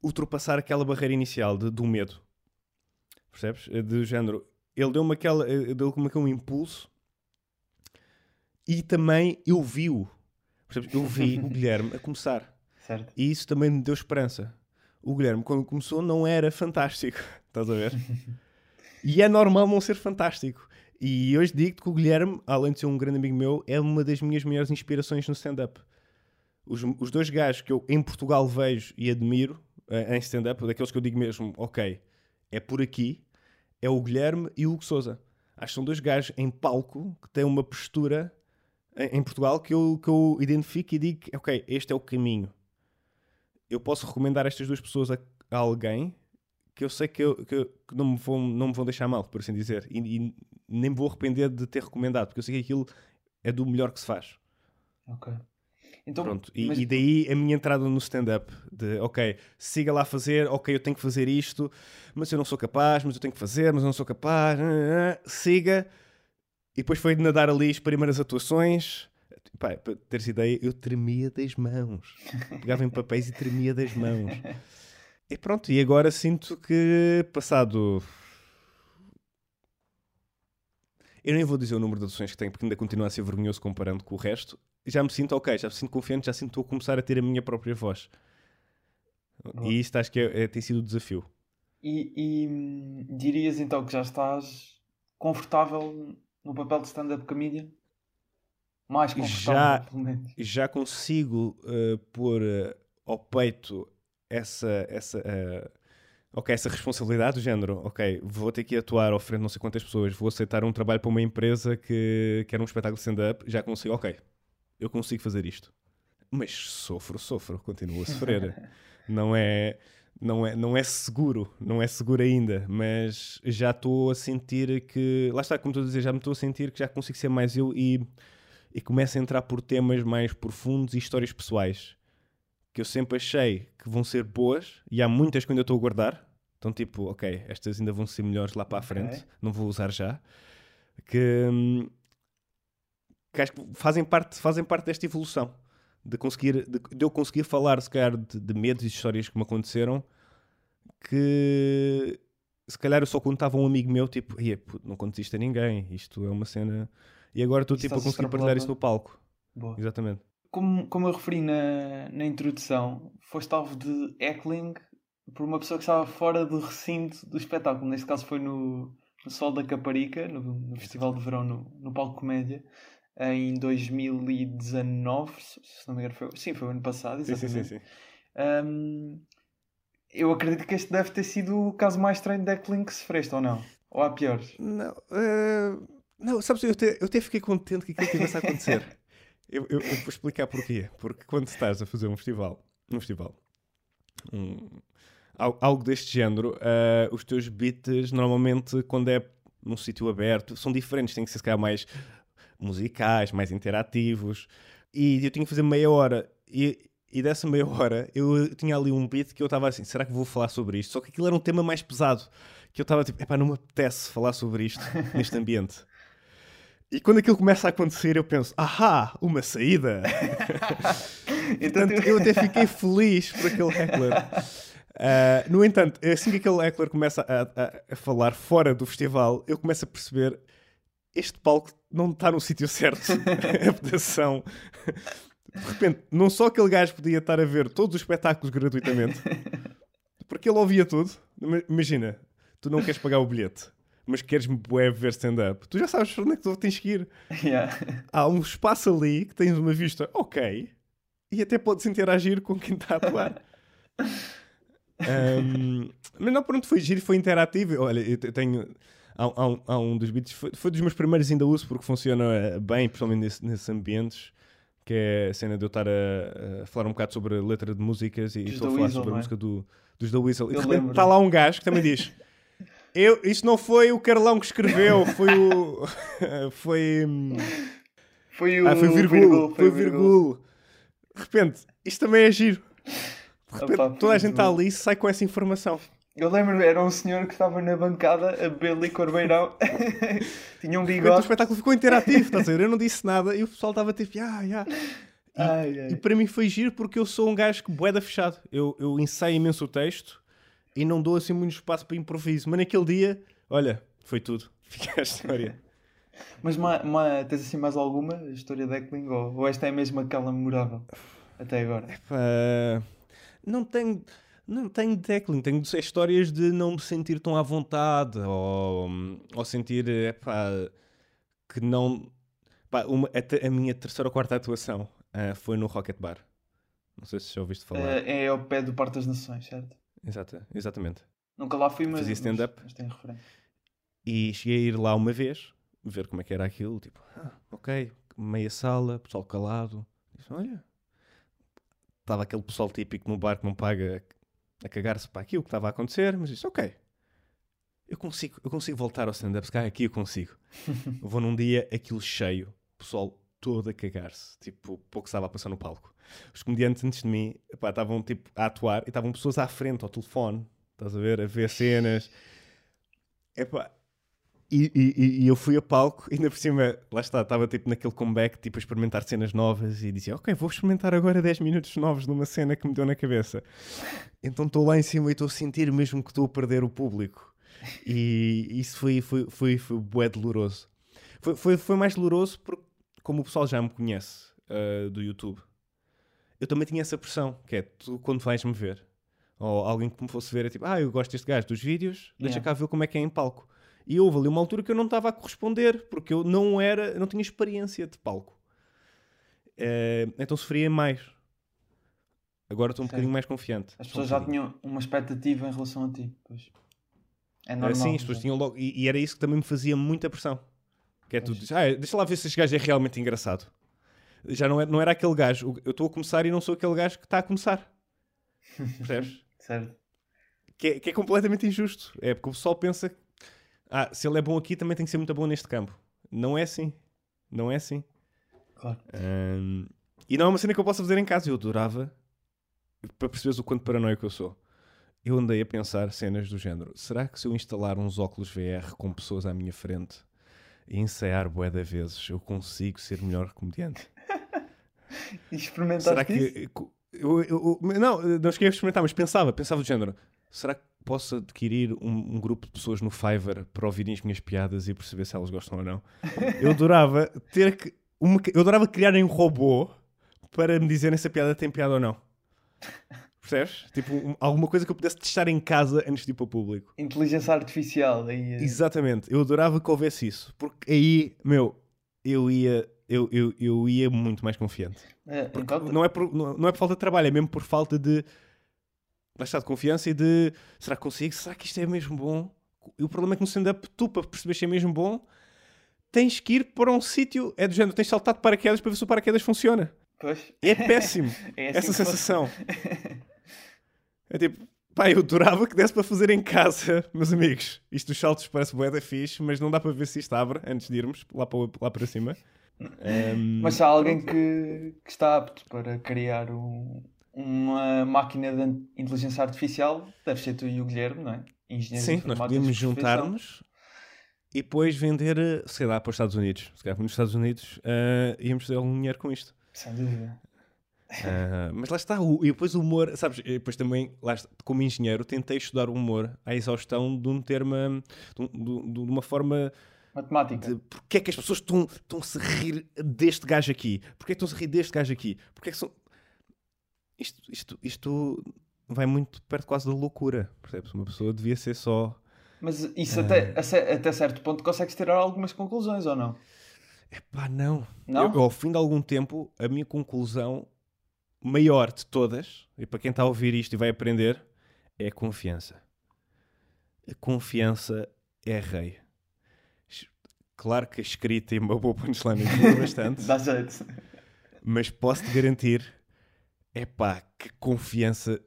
ultrapassar aquela barreira inicial de, do medo. Percebes? Do género, ele deu-me aquela, deu-me aquele um impulso e também eu vi-o. Eu vi o Guilherme a começar. Certo. E isso também me deu esperança. O Guilherme, quando começou, não era fantástico. Estás a ver? e é normal não ser fantástico. E hoje digo-te que o Guilherme, além de ser um grande amigo meu, é uma das minhas maiores inspirações no stand-up. Os, os, dois gajos que eu em Portugal vejo e admiro uh, em stand-up, daqueles que eu digo mesmo, ok, é por aqui, é o Guilherme e o Hugo Souza. Acho que são dois gajos em palco que têm uma postura em, em Portugal que eu, que eu identifico e digo, ok, este é o caminho eu posso recomendar estas duas pessoas a, a alguém que eu sei que, eu, que, que, não, me vão, não me vão deixar mal, por assim dizer. E, e, nem me vou arrepender de ter recomendado, porque eu sei que aquilo é do melhor que se faz. Ok. Então, Pronto, e, mas... e daí a minha entrada no stand-up de ok, siga lá fazer, ok, eu tenho que fazer isto, mas eu não sou capaz, mas eu tenho que fazer, mas eu não sou capaz, siga. E depois foi de nadar ali as primeiras atuações, Pá, para teres ideia, eu tremia das mãos. Pegava em papéis e tremia das mãos. e pronto, e agora sinto que passado. Eu nem vou dizer o número de audições que tenho, porque ainda continua a ser vergonhoso comparando com o resto. Já me sinto ok, já me sinto confiante, já sinto estou a começar a ter a minha própria voz. E isto acho que é, é, tem sido o desafio. E, e dirias então que já estás confortável no papel de stand-up comedian? Mais confortável, já, pelo menos. Já consigo uh, pôr uh, ao peito essa, essa, uh, okay, essa responsabilidade do género. Ok, vou ter que atuar ao frente de não sei quantas pessoas, vou aceitar um trabalho para uma empresa que quer um espetáculo de stand-up, já consigo, ok, eu consigo fazer isto. Mas sofro, sofro, continuo a sofrer. não é não é, não é seguro, não é seguro ainda, mas já estou a sentir que, lá está, como estou a dizer, já me estou a sentir que já consigo ser mais eu e, e começo a entrar por temas mais profundos e histórias pessoais que eu sempre achei que vão ser boas e há muitas que ainda estou a guardar. Então, tipo, ok, estas ainda vão ser melhores lá para a frente, okay. não vou usar já. Que, hum, que acho que fazem parte, fazem parte desta evolução de conseguir de, de eu conseguir falar se calhar de, de, medos e histórias que me aconteceram que se calhar eu só contava a um amigo meu tipo, não conto isto a ninguém isto é uma cena e agora estou tipo a conseguir partilhar isso no palco Boa. exatamente como, como eu referi na, na introdução foste alvo de heckling por uma pessoa que estava fora do recinto do espetáculo neste caso foi no, no Sol da Caparica no, no Festival de Verão no, no Palco Comédia em 2019, se não me engano, foi, sim, foi o ano passado, exatamente. Sim, sim, sim, um, eu acredito que este deve ter sido o caso mais estranho de Declan que sofreste, ou não? Ou há piores? Não, uh, não sabes, eu até, eu até fiquei contente que aquilo tivesse a acontecer. eu, eu, eu, vou explicar porquê. Porque quando estás a fazer um festival, um festival, um, algo deste género, uh, os teus beats, normalmente, quando é num sítio aberto, são diferentes, têm que ser se calhar mais musicais, mais interativos. E eu tinha que fazer meia hora. E, e dessa meia hora eu tinha ali um beat que eu estava assim: será que vou falar sobre isto? Só que aquilo era um tema mais pesado. Que eu estava tipo: epá, não me apetece falar sobre isto neste ambiente. E quando aquilo começa a acontecer, eu penso: ahá, uma saída! então, Portanto, eu até fiquei feliz por aquele heckler. Uh, no entanto, assim que aquele heckler começa a, a, a, falar fora do festival, eu começo a perceber este palco não está no sítio certo. a votação. De repente, não só aquele gajo podia estar a ver todos os espetáculos gratuitamente, porque ele ouvia tudo. Imagina, tu não queres pagar o bilhete, mas queres-me ver stand-up. Tu já sabes para onde é que tu tens que ir. Yeah. Há um espaço ali que tens uma vista ok e até podes interagir com quem está a atuar. um, mas não, pronto, foi giro, foi interativo. Olha, eu tenho há, há, há um dos beats, foi, foi, dos meus primeiros ainda uso porque funciona bem, principalmente nesse, nesses ambientes, que é a cena de eu estar a, a falar um bocado sobre a letra de músicas e estou a falar Weasel, sobre a é? música do, dos The Whistle. Eu e de repente está lá um gajo que também diz. Eu, isto não foi o Carlão que escreveu, foi o. foi. Foi o. Ah, foi o Virgulo. Foi o. De repente, isto também é giro. De repente, Opa, toda a gente está ali e sai com essa informação. Eu lembro, era um senhor que estava na bancada a beber licor beirão. Tinha um bigode. O espetáculo ficou interativo, estás a ver? Eu não disse nada e o pessoal estava tipo, ah, yeah. E, ai, ai. e para mim foi giro porque eu sou um gajo que boeda fechado. Eu, eu ensaio imenso o texto e não dou assim muito espaço para improviso. Mas naquele dia, olha, foi tudo. Fica a história. Mas ma, ma, tens assim mais alguma história de Eckling ou, ou esta é mesmo aquela memorável até agora? Epá, não tenho não tenho tackling, tenho histórias de não me sentir tão à vontade ou, ou sentir epá, que não. Uma, a, a, minha terceira ou quarta atuação uh, foi no Rocket Bar. Não sei se já ouviste falar. Uh, é ao pé do Parque das Nações, certo? Exato, exatamente. Nunca lá fui, mas, Fazia stand-up. Mas, mas referência. E cheguei a ir lá uma vez, ver como é que era aquilo. Tipo, ah, ok, meia sala, pessoal calado. Disse, olha, estava aquele pessoal típico no bar que não paga a cagar-se para aquilo que estava a acontecer, mas disse, ok, eu consigo, eu consigo voltar ao stand-up, se aqui eu consigo. eu vou num dia aquilo cheio, pessoal todo a cagar-se, tipo, pouco estava a passar no palco. Os comediantes antes de mim estavam tipo a atuar e estavam pessoas à frente ao telefone, estás a ver, a ver cenas. Epá, E, e, e, eu fui a palco, e ainda por cima, lá está, estava tipo naquele comeback, tipo a experimentar cenas novas e dizia, ok, vou experimentar agora 10 minutos novos numa cena que me deu na cabeça. Então estou lá em cima e estou a sentir mesmo que estou a perder o público. E isso foi, foi, foi, foi bué doloroso. Foi, foi, foi mais doloroso porque, como o pessoal já me conhece uh, do YouTube, eu também tinha essa pressão, que é tu quando vais-me ver, ou alguém que me fosse ver, é tipo, ah, eu gosto deste gajo dos vídeos, deixa yeah. cá ver como é que é em palco. E houve ali uma altura que eu não estava a corresponder, porque eu não era, não tinha experiência de palco. Uh, então sofria mais. Agora estou um bocadinho mais confiante. As pessoas já tinham uma expectativa em relação a ti. Pois. É normal. Uh, sim, as pessoas tinham logo. E, e, era isso que também me fazia muita pressão. Que é tu dizes, ah, deixa lá ver se este gajo é realmente engraçado. Já não, é, não era aquele gajo. Eu estou a começar e não sou aquele gajo que está a começar. Percebes? certo. Que é, que é completamente injusto. É porque o pessoal pensa ah, se ele é bom aqui, também tem que ser muito bom neste campo. Não é assim. Não é assim. Claro. Um, e não é uma cena que eu possa fazer em casa. Eu adorava, para perceberes o quanto paranoico eu sou. Eu andei a pensar cenas do género. Será que se eu instalar uns óculos VR com pessoas à minha frente ensaiar bué de vezes, eu consigo ser melhor comediante? e experimentaste Será que... Isso? Eu, eu, eu, não, não cheguei a experimentar, mas pensava, pensava do género. Será que posso adquirir um, um, grupo de pessoas no Fiverr para ouvirem as minhas piadas e perceber se elas gostam ou não. Eu adorava ter que. Uma, eu adorava criarem um robô para me dizerem se a piada tem piada ou não. Percebes? Tipo, um, alguma coisa que eu pudesse testar em casa antes de ir para o público. Inteligência artificial. Aí, é... Exatamente. Eu adorava que houvesse isso. Porque aí, meu, eu ia. Eu, eu, eu ia muito mais confiante. É, então... não, é por, não, não é por falta de trabalho, é mesmo por falta de lá está, de confiança e de será que consigo? Será que isto é mesmo bom? E o problema é que no stand-up, tu, para perceber se é mesmo bom, tens que ir para um sítio, é do género, tens saltado de paraquedas para ver se o paraquedas funciona. Pois. É péssimo é assim essa sensação. é tipo, pá, eu adorava que desse para fazer em casa, meus amigos. Isto dos saltos parece bué da fixe, mas não dá para ver se isto abre antes de irmos lá para, lá para cima. Um, mas há alguém que, que está apto para criar um, uma máquina de inteligência artificial, deve ser tu e o Guilherme, não é? Engenheiros Sim, nós podíamos juntar-nos e depois vender, eh, sei lá, para os Estados Unidos. Se calhar nos Estados Unidos uh, íamos ter algum dinheiro com isto. Sem dúvida. Uh, mas lá está, o, e depois o humor, sabes, depois também, lá está, como engenheiro, tentei estudar o humor à exaustão de um termo, de, de, de uma forma matemática. De porque é que as pessoas estão, estão-se a rir deste gajo aqui? Porque é que estão-se a rir deste gajo aqui? Porque é que são isto, isto, isto vai muito perto quase da loucura, percebes? Uma pessoa devia ser só. Mas isso uh... até, até certo ponto consegues tirar algumas conclusões ou não? É pá, não. não? Eu, ao fim de algum tempo, a minha conclusão maior de todas, e para quem está a ouvir isto e vai aprender, é a confiança. A confiança é rei. Claro que a escrita e uma boa punchline ajuda bastante. Dá jeito. Mas posso-te garantir é pá, que confiança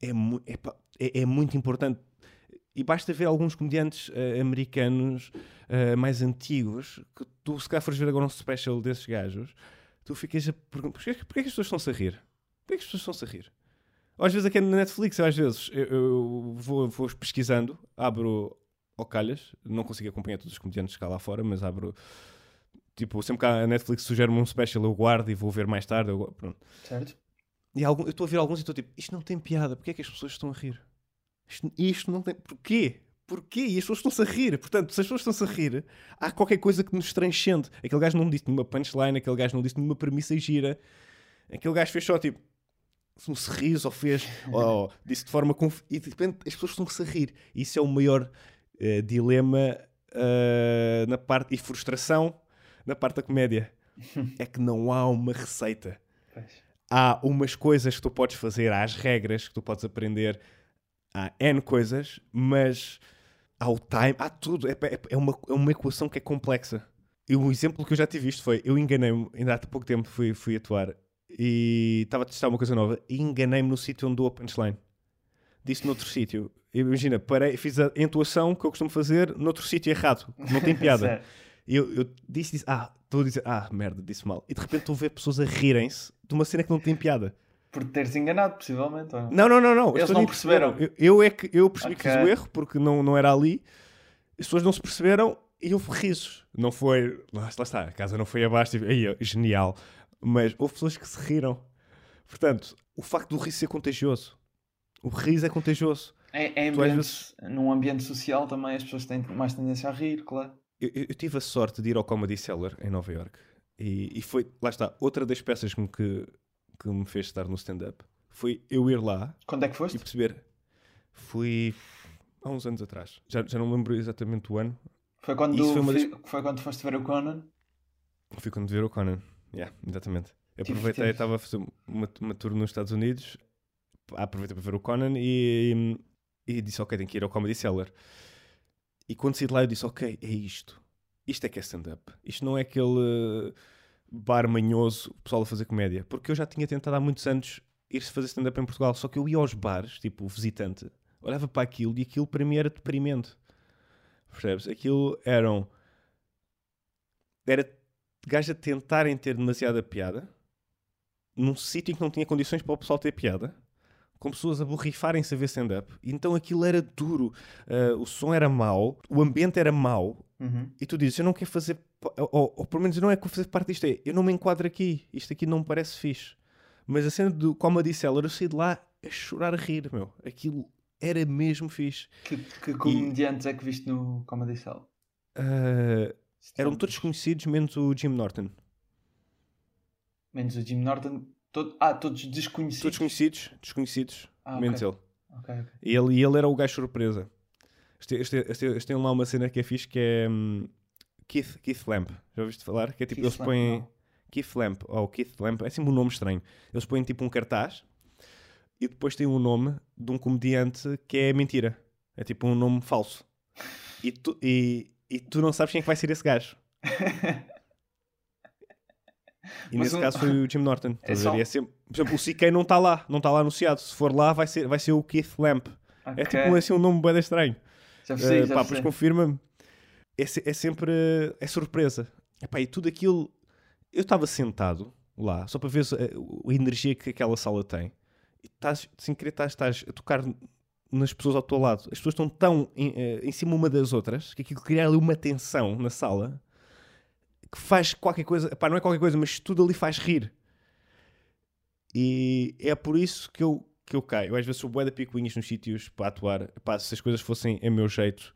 é, mu epá, é, é, muito importante. E basta ver alguns comediantes uh, americanos uh, mais antigos que tu, se calhar, fores ver agora um special desses gajos, tu ficas a perguntar: porquê, porquê que as pessoas estão-se a rir? Porquê que as pessoas estão-se a rir? Ou às vezes aqui na Netflix, às vezes eu, eu vou, vou, pesquisando, abro ao calhas, não consigo acompanhar todos os comediantes cá lá fora, mas abro. Tipo, sempre que a Netflix sugere-me um special, eu guardo e vou ver mais tarde. Eu, pronto. Certo. E algum, eu estou a ver alguns e estou tipo, isto não tem piada, porquê é que as pessoas estão a rir? Isto, isto não tem. Porquê? Porquê? E as pessoas estão-se a rir. Portanto, se as pessoas estão-se a rir, há qualquer coisa que nos transcende. Aquele gajo não me disse nenhuma punchline, aquele gajo não disse nenhuma premissa gira. Aquele gajo fez só tipo um sorriso ou fez, ou disse de forma conf... e de repente as pessoas estão-se a rir. Isso é o maior uh, dilema uh, na parte e frustração na parte da comédia. é que não há uma receita. Pois há umas coisas que tu podes fazer, há as regras que tu podes aprender, há N coisas, mas há o time, há tudo. É, é, é, uma, é uma equação que é complexa. E o exemplo que eu já tive visto foi: eu enganei-me, ainda há pouco tempo fui, fui atuar e estava a testar uma coisa nova e enganei-me no sítio onde dou a punchline. Disse noutro sítio. Imagina, parei, fiz a entoação que eu costumo fazer noutro sítio errado, não tem piada. eu, eu disse, disse, ah, estou a dizer, ah, merda, disse mal. E de repente estou a ver pessoas a rirem-se de uma cena que não tem piada. Por teres enganado, possivelmente. Ou... Não, não, não, não. Eles não perceberam. Eu, eu, é que eu percebi okay. que fiz o erro porque não, não era ali. As pessoas não se perceberam E houve risos. Não foi. Lá, lá está, a casa não foi abaixo. Tipo, aí, genial. Mas houve pessoas que se riram. Portanto, o facto do riso ser contagioso. O riso é contagioso. É, é ambiente, vezes... Num ambiente social também as pessoas têm mais tendência a rir, claro. Eu, eu, tive a sorte de ir ao Comedy Cellar em Nova York e, e foi, lá está, outra das peças me, que, que me fez estar no stand-up foi eu ir lá. Quando é que foste? E perceber. Fui há uns anos atrás. Já, já não lembro exatamente o ano. Foi quando, foi, das... foi, quando foste ver o Conan? Fui quando ver o Conan, yeah, exatamente. Eu aproveitei, estava a fazer uma, uma tour nos Estados Unidos, aproveitei para ver o Conan e, e, e disse: Ok, tenho que ir ao Comedy Cellar. E quando saí de lá, eu disse: Ok, é isto. Isto é que é stand-up. Isto não é aquele bar manhoso, o pessoal a fazer comédia. Porque eu já tinha tentado há muitos anos ir-se fazer stand-up em Portugal, só que eu ia aos bares, tipo visitante, olhava para aquilo e aquilo para mim era deprimente. Percebes? Aquilo eram. Era gajos a tentarem ter demasiada piada num sítio em que não tinha condições para o pessoal ter piada, com pessoas a borrifarem-se a ver stand-up. Então aquilo era duro, uh, o som era mau, o ambiente era mau, uhum. e tu dizes: Eu não quero fazer, ou, ou, pelo menos não é que fazer parte disto, é eu não me enquadro aqui, isto aqui não me parece fixe. Mas a cena do Comedy Cellar, eu saí de lá a chorar a rir, meu. Aquilo era mesmo fixe. Que, que comediantes e... é que viste no Comedy Cellar? Uh, eram todos conhecidos, menos o Jim Norton. Menos o Jim Norton. Todo... Ah, todos desconhecidos. Todos conhecidos, desconhecidos, ah, menos okay. ele. Okay, okay. E ele. E ele era o gajo surpresa. Este tem lá uma cena que é fixe que é um, Keith, Keith Lamp. Já ouviste falar? Que é tipo, Keith eles põem. Keith Lamp, ou Keith Lamp, é sempre um nome estranho. Eles põem tipo um cartaz e depois tem um nome de um comediante que é mentira. É tipo um nome falso. E tu, e, e tu não sabes quem é que vai ser esse gajo. E Mas nesse um... caso foi o Jim Norton. É só... é sempre... Por exemplo, o CK não está lá, não está lá anunciado. Se for lá, vai ser, vai ser o Keith Lamp. Okay. É tipo assim, um nome bem estranho. Já sei, uh, já pá, Pois confirma-me. É, é, sempre. É surpresa. Epá, e tudo aquilo. Eu estava sentado lá, só para ver a, a, energia que aquela sala tem. E estás, sem querer, estás, estás a tocar nas pessoas ao teu lado. As pessoas estão tão em, uh, em cima uma das outras que aquilo cria ali uma tensão na sala que faz qualquer coisa, pá, não é qualquer coisa, mas tudo ali faz rir. E é por isso que eu, que eu caio. Eu às vezes sou bué de picuinhas nos sítios para atuar. Pá, se as coisas fossem a meu jeito,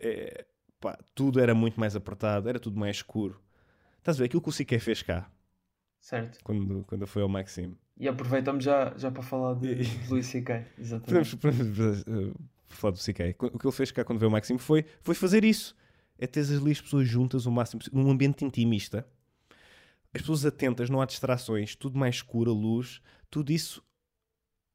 é, pá, tudo era muito mais apertado, era tudo mais escuro. Estás a ver? Aquilo que o CK fez cá. Certo. Quando, quando foi ao Maxime. E aproveitamos já, já para falar de, de Luís C.K. Exatamente. Podemos, podemos uh, falar do CK. O que ele fez cá quando veio ao Maxime foi, foi fazer isso é ter ali as pessoas juntas o máximo possível, num ambiente intimista. As pessoas atentas, não há distrações, tudo mais escuro, luz, tudo isso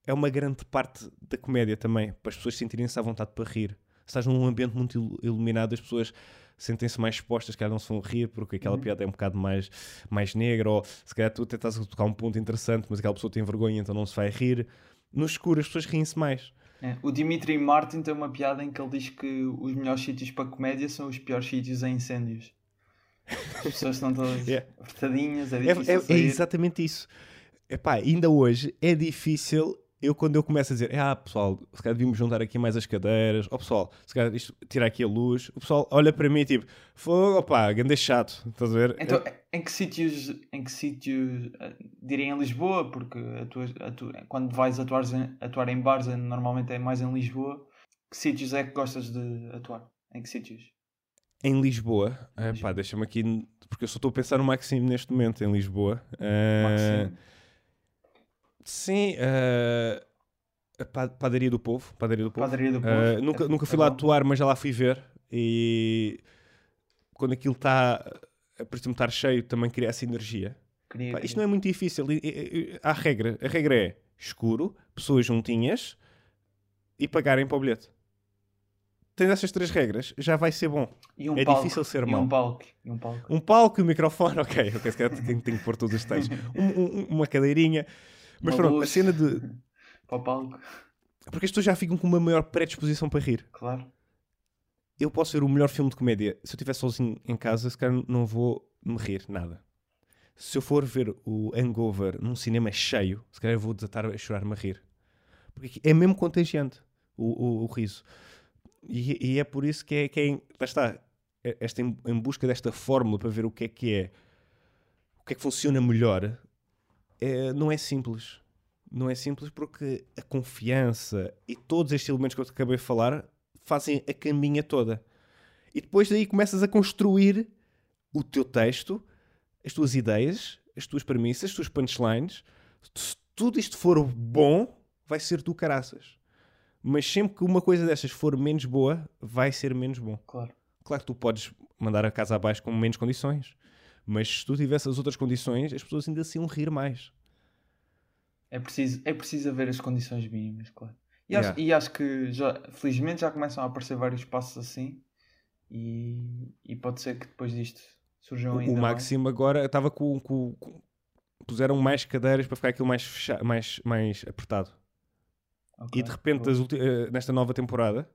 é uma grande parte da comédia também, para as pessoas sentirem-se à vontade para rir. Se estás num ambiente muito iluminado, as pessoas sentem-se mais expostas, que não se vão rir, porque aquela uhum. piada é um bocado mais, mais negra, ou se calhar tu tentas tocar um ponto interessante, mas aquela pessoa tem vergonha, então não se vai rir. No escuro, as pessoas riem-se mais. É. O Dimitri Martin tem uma piada em que ele diz que os melhores sítios para comédia são os piores sítios em incêndios. As pessoas estão todas yeah. apertadinhas, é, é difícil. É, é, é exatamente isso. Epá, ainda hoje é difícil eu quando eu começo a dizer, ah pessoal, se calhar devíamos juntar aqui mais as cadeiras, ó oh, pessoal, se calhar isto, tirar aqui a luz, o pessoal olha para mim tipo, fogo, opá, grande chato, estás a ver? Então, em que sítios, em que sítios, uh, direm em Lisboa, porque quando vais atuar, atuar em bares normalmente é mais em Lisboa, que sítios é que gostas de atuar? Em que sítios? Em Lisboa, uh, pá, deixa-me aqui, porque eu só estou a pensar no Maxime neste momento, em Lisboa. Uh, Maxime Sim, uh, a Padaria do Povo. Padaria do Povo. Padaria do Povo. Uh, nunca, é, nunca fui é lá bom. atuar, mas já lá fui ver. E quando aquilo está, por exemplo, estar cheio, também cria essa energia. Queria, Pá, isto não é muito difícil. Há regra. A regra é escuro, pessoas juntinhas e pagarem para o bilhete. Tens essas três regras, já vai ser bom. Um é palco, difícil ser mau. Um palco, um palco. Um palco e um microfone, ok. ok, se calhar tenho, tenho que pôr todos os detalhes. Um, um, uma cadeirinha. Mas uma pronto, a cena de. Para o palco. Porque as pessoas já ficam com uma maior predisposição para rir. Claro. Eu posso ver o melhor filme de comédia. Se eu estiver sozinho em casa, se calhar não vou me rir, nada. Se eu for ver o Hangover num cinema cheio, se calhar eu vou desatar a chorar-me a rir. Porque é mesmo contagiante o, o, o riso. E, e, é por isso que é, que é. Lá está. esta em, em, busca desta fórmula para ver o que é que é, o que é que funciona melhor, é, não é simples. Não é simples porque a confiança e todos estes elementos que eu te acabei de falar fazem a caminha toda. E depois daí começas a construir o teu texto, as tuas ideias, as tuas premissas, as tuas punchlines. Se tudo isto for bom, vai ser do caraças. Mas sempre que uma coisa dessas for menos boa, vai ser menos bom. Claro. Claro que tu podes mandar a casa abaixo com menos condições. Mas se tu tivesse as outras condições, as pessoas ainda se iam rir mais. É preciso, é preciso haver as condições mínimas, claro. E, yeah. acho, e acho que já, felizmente já começam a aparecer vários passos assim. E, e pode ser que depois disto surjam ainda. O Máximo mais. agora estava com, com, com, Puseram mais cadeiras para ficar aquilo mais, fechado, mais, mais apertado. Okay. E de repente, uh, nesta nova temporada,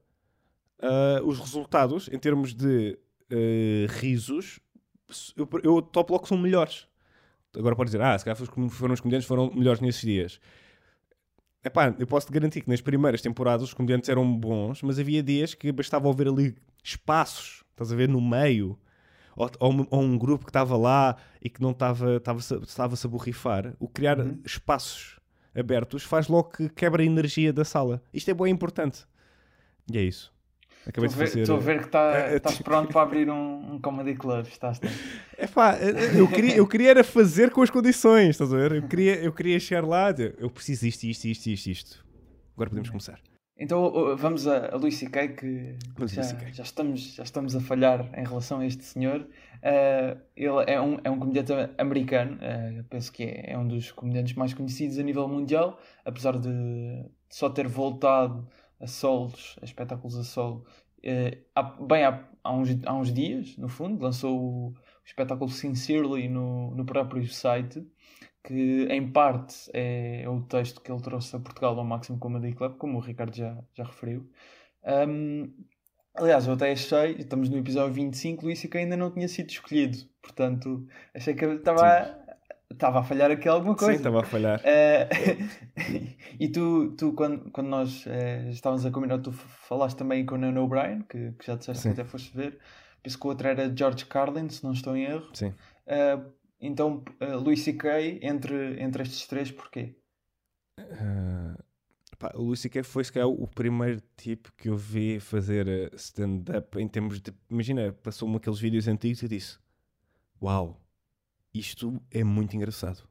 uh, os resultados, em termos de uh, risos, eu, eu topo logo que são melhores. Agora pode dizer, ah, se calhar foram os comediantes foram melhores nesses dias. Epá, eu posso te garantir que nas primeiras temporadas os comediantes eram bons, mas havia dias que bastava ouvir ali espaços, estás a ver, no meio, ou, ou, ou um grupo que estava lá e que não estava, estava, estava-se a borrifar. O criar uhum. espaços abertos faz logo que quebra a energia da sala. Isto é bem importante. E é isso. Acabei estou, de fazer... estou a ver que tá, é, estás tipo... pronto para abrir um, um comedy club. Estás, é pá, eu queria, eu queria era fazer com as condições, estás a ver? Eu queria, eu queria chegar lá, eu preciso disto, isto, isto, isto, isto. Agora podemos começar. Então vamos a, a Luís C.K. que já, já, estamos, já estamos a falhar em relação a este senhor. Uh, ele é um, é um comediante americano, uh, penso que é, é, um dos comediantes mais conhecidos a nível mundial, apesar de só ter voltado a solos, a espetáculos a solo, uh, há, bem há, há, uns, há uns dias, no fundo, lançou o, o espetáculo Sincerely no, no próprio site que em parte é, o texto que ele trouxe a Portugal ao Máximo Comedy Club, como o Ricardo já, já referiu. Um, aliás, eu até achei, estamos no episódio 25, Luís, que ainda não tinha sido escolhido, portanto, achei que estava. Estava a falhar aqui alguma coisa. Sim, estava a falhar. Uh, e tu, tu quando, quando nós uh, estávamos a combinar, tu falaste também com o Nano O'Brien, que, que já disseste Sim. que até foste ver. Penso que o outro era George Carlin, se não estou em erro. Sim. Uh, então, uh, Louis C.K. entre, entre estes três, porquê? Pá, o Louis C.K. foi se calhar o primeiro tipo que eu vi fazer stand-up em termos de. Imagina, passou-me aqueles vídeos antigos e disse: Uau, isto é muito engraçado.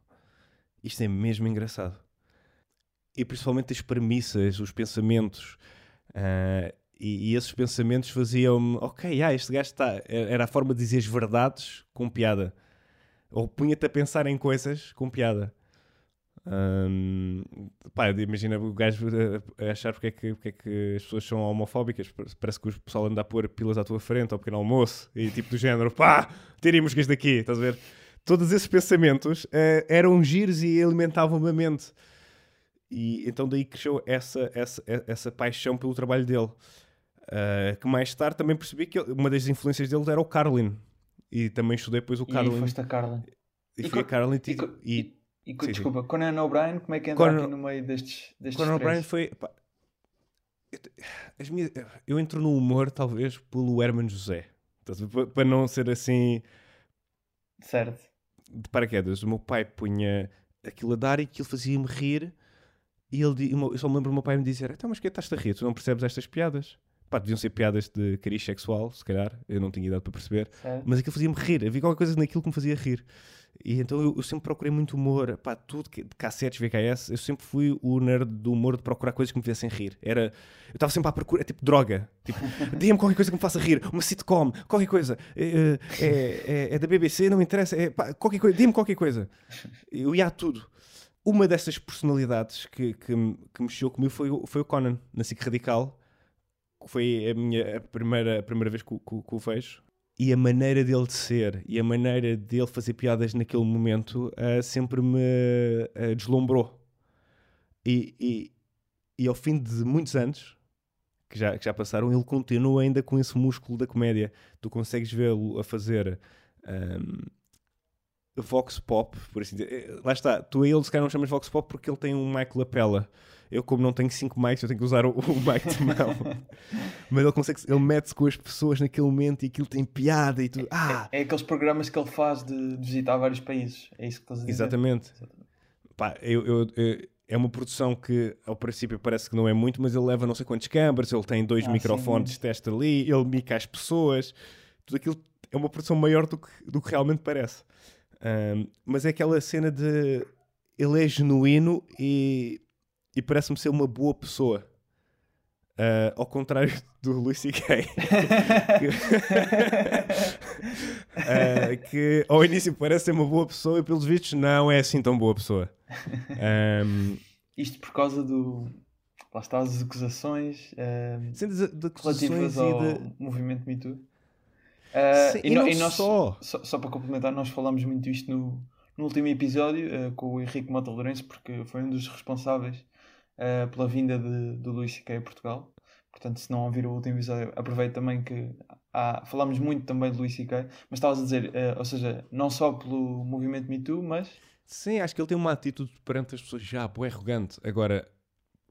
Isto é mesmo engraçado. E principalmente as premissas, os pensamentos. Uh, e, e, esses pensamentos faziam-me: Ok, ah, este gajo está. Era a forma de dizer as verdades com piada ou punha-te a pensar em coisas com piada. Um, pá, imagina o gajo a achar porque é, que, porque é que as pessoas são homofóbicas. Parece que o pessoal anda a pôr pilas à tua frente ao pequeno almoço e tipo do género, pá, tiremos que daqui, estás a ver? Todos esses pensamentos uh, eram giros e alimentavam a mente. E então daí cresceu essa, essa, essa paixão pelo trabalho dele. Uh, que mais tarde também percebi que ele, uma das influências dele era o Carlin. E também estudei depois o Carlin. E foste a Carlin. E, e fui a Carlin e, e, e, e sim, desculpa, sim. Conan O'Brien, como é que entra Conan, aqui no meio destes, destes Conan O'Brien foi... Pá, as minhas, eu entro no humor talvez pelo Herman José. Para não ser assim... Certo. De paraquedas. O meu pai punha aquilo a dar e aquilo fazia-me rir. E ele, eu só me lembro do meu pai me dizer: Então, mas que estás a rir? Tu não percebes estas piadas? Pá, deviam ser piadas de cariz sexual, se calhar, eu não tinha idade para perceber, é. mas aquilo fazia-me rir, havia qualquer coisa naquilo que me fazia rir. E então eu, eu sempre procurei muito humor, pá, tudo que, de cassetes, VKS, eu sempre fui o nerd do humor de procurar coisas que me fizessem rir. Era, eu estava sempre à procura, é tipo droga, tipo, dê-me qualquer coisa que me faça rir, uma sitcom, qualquer coisa, é, é, é, é da BBC, não me interessa, é, pá, qualquer coisa, dê-me qualquer coisa. Eu ia a tudo. Uma dessas personalidades que, que, que mexeu comigo foi, foi o Conan, na SIC Radical, foi a minha a primeira, a primeira vez que, que, que o vejo. E a maneira dele de ser e a maneira dele fazer piadas naquele momento uh, sempre me uh, deslumbrou. E, e, e, ao fim de muitos anos que já, que já passaram, ele continua ainda com esse músculo da comédia. Tu consegues vê-lo a fazer um, Vox Pop, por assim dizer. Eh, lá está, tu a ele se calhar não chamas Vox Pop porque ele tem um Michael Lapella Eu, como não tenho 5 mics, eu tenho que usar o, o mic de mão. Mas ele consegue, ele mete-se com as pessoas naquele momento e aquilo tem piada e tudo. Ah! É, é aqueles programas que ele faz de, de visitar vários países. É isso que estás a dizer. Exatamente. Exatamente. Pá, eu, eu, eu, é uma produção que ao princípio parece que não é muito, mas ele leva não sei quantos câmaras, ele tem dois ah, microfones de teste ali, ele mica as pessoas. Tudo aquilo é uma produção maior do que, do que realmente parece. Um, mas é aquela cena de ele é genuíno e, e parece-me ser uma boa pessoa. Uh, ao contrário do Luís C.K. que, uh, que ao início parece ser uma boa pessoa e pelos vistos não é assim tão boa pessoa. Um, Isto por causa do. Lá está as acusações. Um, Sim, de, de acusações ao de... movimento Me Too. Uh, Sim, e, e, no, e nós, só. só. Só, para complementar, nós falámos muito isto no, no último episódio uh, com o Henrique Mota Lourenço, porque foi um dos responsáveis uh, pela vinda de, do Luís C.K. a Portugal. Portanto, se não ouvir o último episódio, aproveito também que há, falámos muito também do Luís C.K., mas estavas a dizer, ou seja, não só pelo movimento Me Too, mas. Sim, acho que ele tem uma atitude perante as pessoas já, pô, é arrogante. Agora,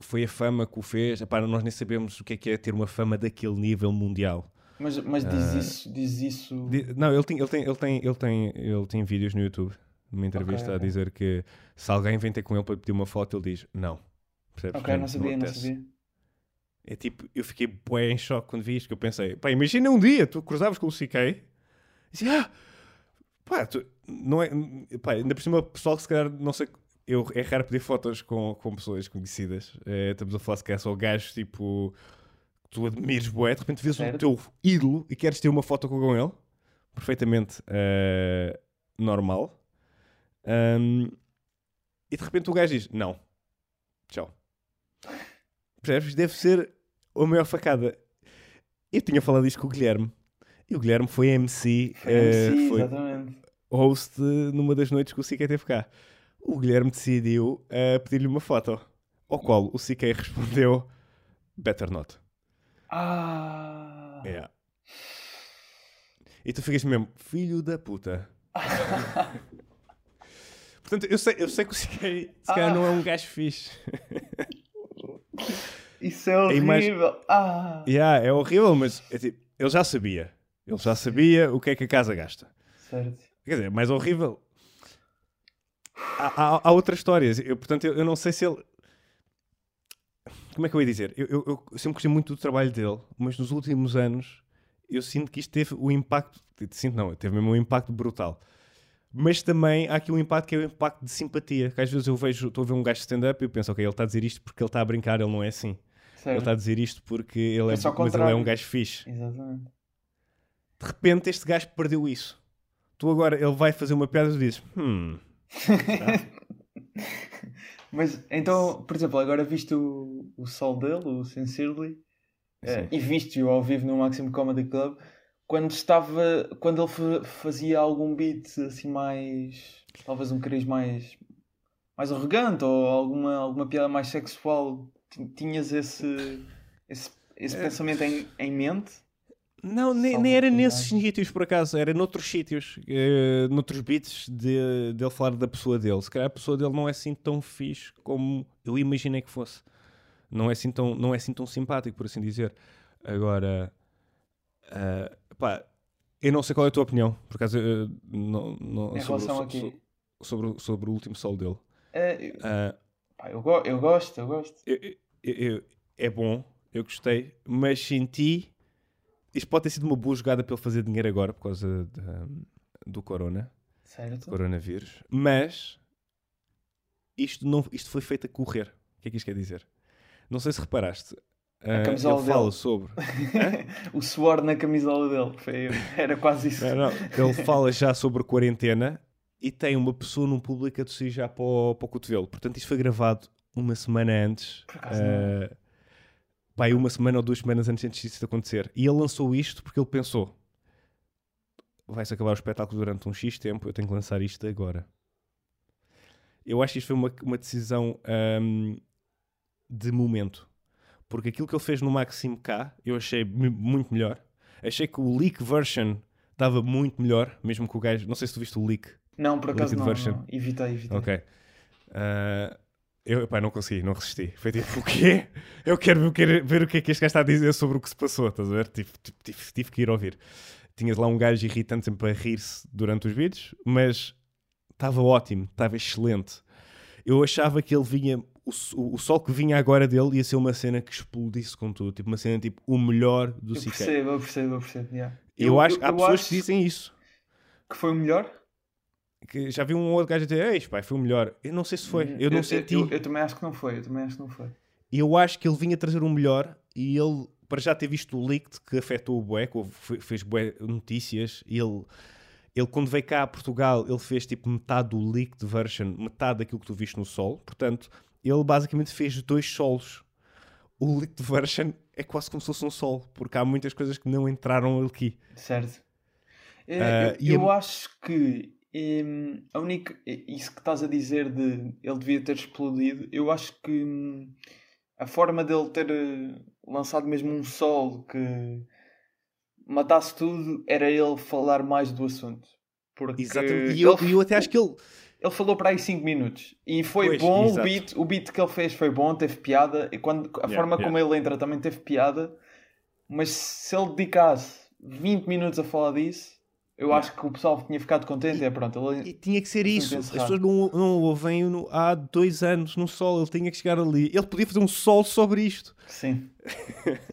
foi a fama que o fez. Epá, nós nem sabemos o que é que é ter uma fama daquele nível mundial. Mas, mas diz, uh, isso, diz isso. não, ele tem, ele, tem, ele, tem, ele, tem, ele tem vídeos no YouTube, numa entrevista, okay, okay. a dizer que se alguém vem ter com ele para pedir uma foto, ele diz não. Percebes? Ok, não sabia, não, não sabia. É tipo, eu fiquei bué em choque quando vi isto, que eu pensei, pá, imagina um dia, tu cruzavas com o CK e dizia, ah, pá, tu, não é, pá, ainda por cima, pessoal que se calhar, não sei, eu, é raro pedir fotos com, com pessoas conhecidas, é, estamos a falar se calhar só gajos tipo tu admires bué, de repente vês certo. o teu ídolo e queres ter uma foto com ele, perfeitamente uh, normal. Um, e de repente o gajo diz: Não, tchau. Percebes? Deve ser a maior facada. Eu tinha falado isto com o Guilherme e o Guilherme foi MC, foi, MC, uh, foi exatamente. host numa das noites que o CK teve cá. O Guilherme decidiu uh, pedir-lhe uma foto, ao qual o CK respondeu: Better not. Ah! É. E tu ficas mesmo, filho da puta. Portanto, eu sei, eu sei que o Siqueira ah. não é um gajo fixe. Isso é horrível. Imag... Ah. Yeah, é horrível, mas é tipo, ele já sabia. Ele já sabia o que é que a casa gasta. Certo. Quer dizer, mais horrível. Há, há, há outras histórias. Eu, portanto, eu, eu, não sei se ele como é que eu ia dizer? Eu, eu, eu, sempre gostei muito do trabalho dele, mas nos últimos anos eu sinto que isto teve o impacto. Sinto não, teve mesmo um impacto brutal. Mas também há aqui um impacto que é o impacto de simpatia. Que às vezes eu vejo, estou a ver um gajo stand-up e eu penso, ok, ele está a dizer isto porque ele está a brincar, ele não é assim. Ele está a dizer isto porque ele é, é mas ele é um gajo fixe. Exatamente. De repente este gajo perdeu isso. Tu agora, ele vai fazer uma piada e tu dizes, hum. Mas então, por exemplo, agora viste o, o sol dele, o Sincerely, uh, e viste-o ao vivo no Maximum Comedy Club, quando estava. quando ele fazia algum beat assim mais. talvez um cariz mais. mais arrogante ou alguma, alguma piada mais sexual, tinhas esse. esse, esse é. pensamento em, em mente? Não, nem, nem era nesses sítios por acaso, era noutros sítios, uh, noutros beats de, de ele falar da pessoa dele. Se calhar a pessoa dele não é assim tão fixe como eu imaginei que fosse. Não é assim tão, não é assim tão simpático, por assim dizer. Agora, uh, pá, eu não sei qual é a tua opinião, por acaso, uh, não, não, em sobre, relação aqui. Sobre, sobre, o último sol dele. Uh, pá, eu, go eu gosto, eu gosto. Eu, eu, é bom, eu gostei, mas senti isto pode ter sido uma boa jogada para ele fazer dinheiro agora por causa de, do corona. Certo. Coronavírus. Mas isto, não, isto foi feito a correr. O que é que isto quer dizer? Não sei se reparaste. A uh, camisola ele fala sobre o suor na camisola dele. Foi, era quase isso. Não, não. Ele fala já sobre quarentena e tem uma pessoa num público a tossir já para o, para o cotovelo. Portanto, isto foi gravado uma semana antes. Por acaso, uh, pai, uma semana ou duas semanas antes disso acontecer. E ele lançou isto porque ele pensou: vai-se acabar o espetáculo durante um X tempo, eu tenho que lançar isto agora. Eu acho que isto foi uma, uma decisão um, de momento. Porque aquilo que ele fez no Maximo K, eu achei muito melhor. Achei que o leak version estava muito melhor, mesmo que o gajo. Não sei se tu viste o leak. Não, por acaso não, não. Evitei, evitei. Ok. Uh, eu pá, não consegui, não resisti. Foi tipo, o quê? Eu quero, eu quero ver o que é que este gajo está a dizer sobre o que se passou, estás a ver? Tive, tive, tive que ir ouvir. Tinhas lá um gajo irritante sempre a rir-se durante os vídeos, mas estava ótimo, estava excelente. Eu achava que ele vinha, o, o, sol que vinha agora dele ia ser uma cena que explodisse com tudo, tipo uma cena tipo o melhor do. Eu percebo, eu percebo, eu percebo. Yeah. Eu, eu, acho, eu, há pessoas que dizem isso. Que foi o melhor? Que já vi um outro gajo dizer, ei, pai, foi o melhor. Eu não sei se foi, eu, não senti. Eu, também acho que não foi, eu também acho que não foi. Eu acho que ele vinha trazer o melhor e ele, para já ter visto o leak que afetou o Bué, que fez Bué notícias, ele ele, quando veio cá a Portugal, ele fez tipo metade do leaked version, metade daquilo que tu viste no sol. Portanto, ele basicamente fez dois solos. O leaked version é quase como se fosse um sol, porque há muitas coisas que não entraram aqui. Certo. Uh, eu, eu acho que um, a única. Isso que estás a dizer de ele devia ter explodido, eu acho que um, a forma dele ter eh, lançado mesmo um sol que matasse tudo, era ele falar mais do assunto. Porque Exatamente. E eu, ele, eu até acho que ele. Ele falou para aí 5 minutos e foi pois, bom o beat, o beat que ele fez foi bom, teve piada e quando, a yeah, forma yeah. como ele entra também teve piada, mas se ele dedicasse 20 minutos a falar disso, eu yeah. acho que o pessoal tinha ficado contente. E, é, pronto, ele, e tinha que ser isso. As pessoas não, não o ouvem há dois anos no sol. Ele tinha que chegar ali. Ele podia fazer um sol sobre isto. Sim.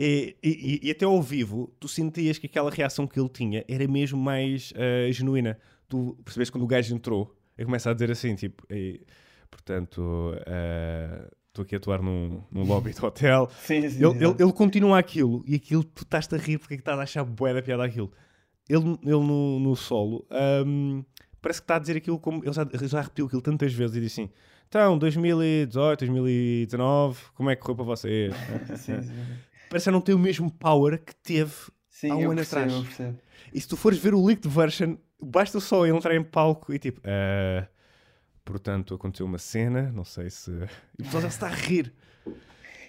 E, e, e, até ao vivo, tu sentias que aquela reação que ele tinha era mesmo mais uh, genuína. Tu percebes quando o gajo entrou, ele começa a dizer assim, tipo, e, portanto, uh, estou aqui a atuar num, num lobby de hotel. sim, sim, ele, ele, ele, continua aquilo e aquilo tu estás a rir porque é estás a achar bué da piada aquilo. Ele, ele no, no solo um, parece que está a dizer aquilo como. Ele já, já repetiu aquilo tantas vezes e disse assim: então, 2018, 2019, como é que correu para vocês? sim, sim parece que não tem o mesmo power que teve Sim, há um ano percebo, atrás. Eu. E se tu fores ver o leaked version, basta só ele entrar em palco e tipo, uh, portanto, aconteceu uma cena, não sei se. E o pessoal já se está a rir.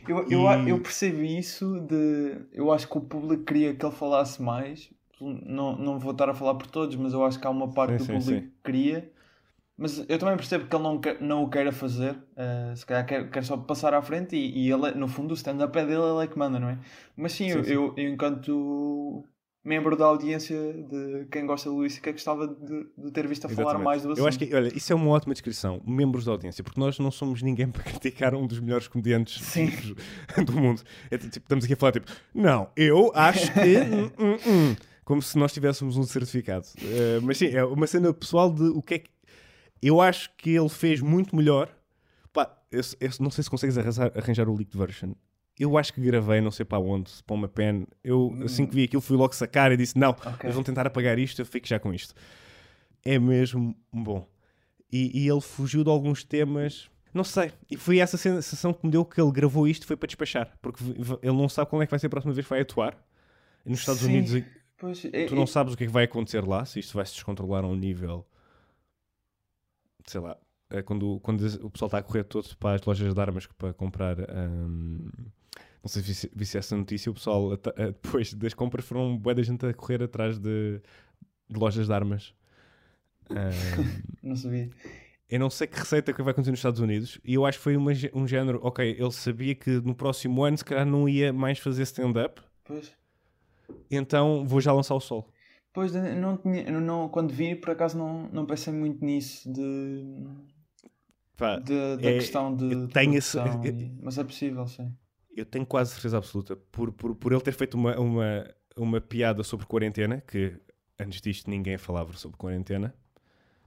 Eu, e... eu, eu percebo isso de. Eu acho que o público queria que ele falasse mais. Não, não vou estar a falar por todos, mas eu acho que há uma parte sim, do sim, público sim. que queria. Mas eu também percebo que ele não, não o queira fazer. Uh, se calhar quer, quer só passar à frente e, e ele, no fundo, o stand-up é dele, ele é que manda, não é? Mas sim, eu. Eu, eu, enquanto membro da audiência de quem gosta do Luís que gostava de, de, ter visto a Exatamente. falar mais do assunto. Eu acho que, olha, isso é uma ótima descrição. Membros da audiência, porque nós não somos ninguém para criticar um dos melhores comediantes do mundo. É, tipo, estamos aqui a falar tipo, não, eu acho que. hum, hum, hum. Como se nós tivéssemos um certificado. Uh, mas sim, é uma cena pessoal de o que é que eu acho que ele fez muito melhor. Pá, eu, eu não sei se consegues arranjar, arranjar o leaked version. Eu acho que gravei, não sei para onde, para uma pen. Eu, hum. assim que vi aquilo, fui logo sacar e disse: Não, okay. eles vão tentar apagar isto, eu fico já com isto. É mesmo bom. E, e ele fugiu de alguns temas. Não sei. E foi essa sensação que me deu que ele gravou isto foi para despachar. Porque ele não sabe quando é que vai ser a próxima vez que vai atuar. Nos Estados Sim. Unidos, pois, tu é, não é... sabes o que é que vai acontecer lá, se isto vai se descontrolar a um nível sei lá, é quando, quando o pessoal está a correr todo para as lojas de armas para comprar. Um, não sei se visse essa notícia, o pessoal depois das compras foram bué da gente a correr atrás de, de lojas de armas. Não sabia. Eu não sei que receita que vai acontecer nos Estados Unidos e eu acho que foi uma, um género, ok, ele sabia que no próximo ano se calhar não ia mais fazer stand-up. Pois. Então vou já lançar o sol. Pois, não tinha, não, quando vi, por acaso, não, não pensei muito nisso de, Pá, de da é, questão de. Tenho esse, e, mas é possível, sim. Eu tenho quase certeza absoluta, por, por, por ele ter feito uma, uma, uma piada sobre quarentena, que antes disto ninguém falava sobre quarentena.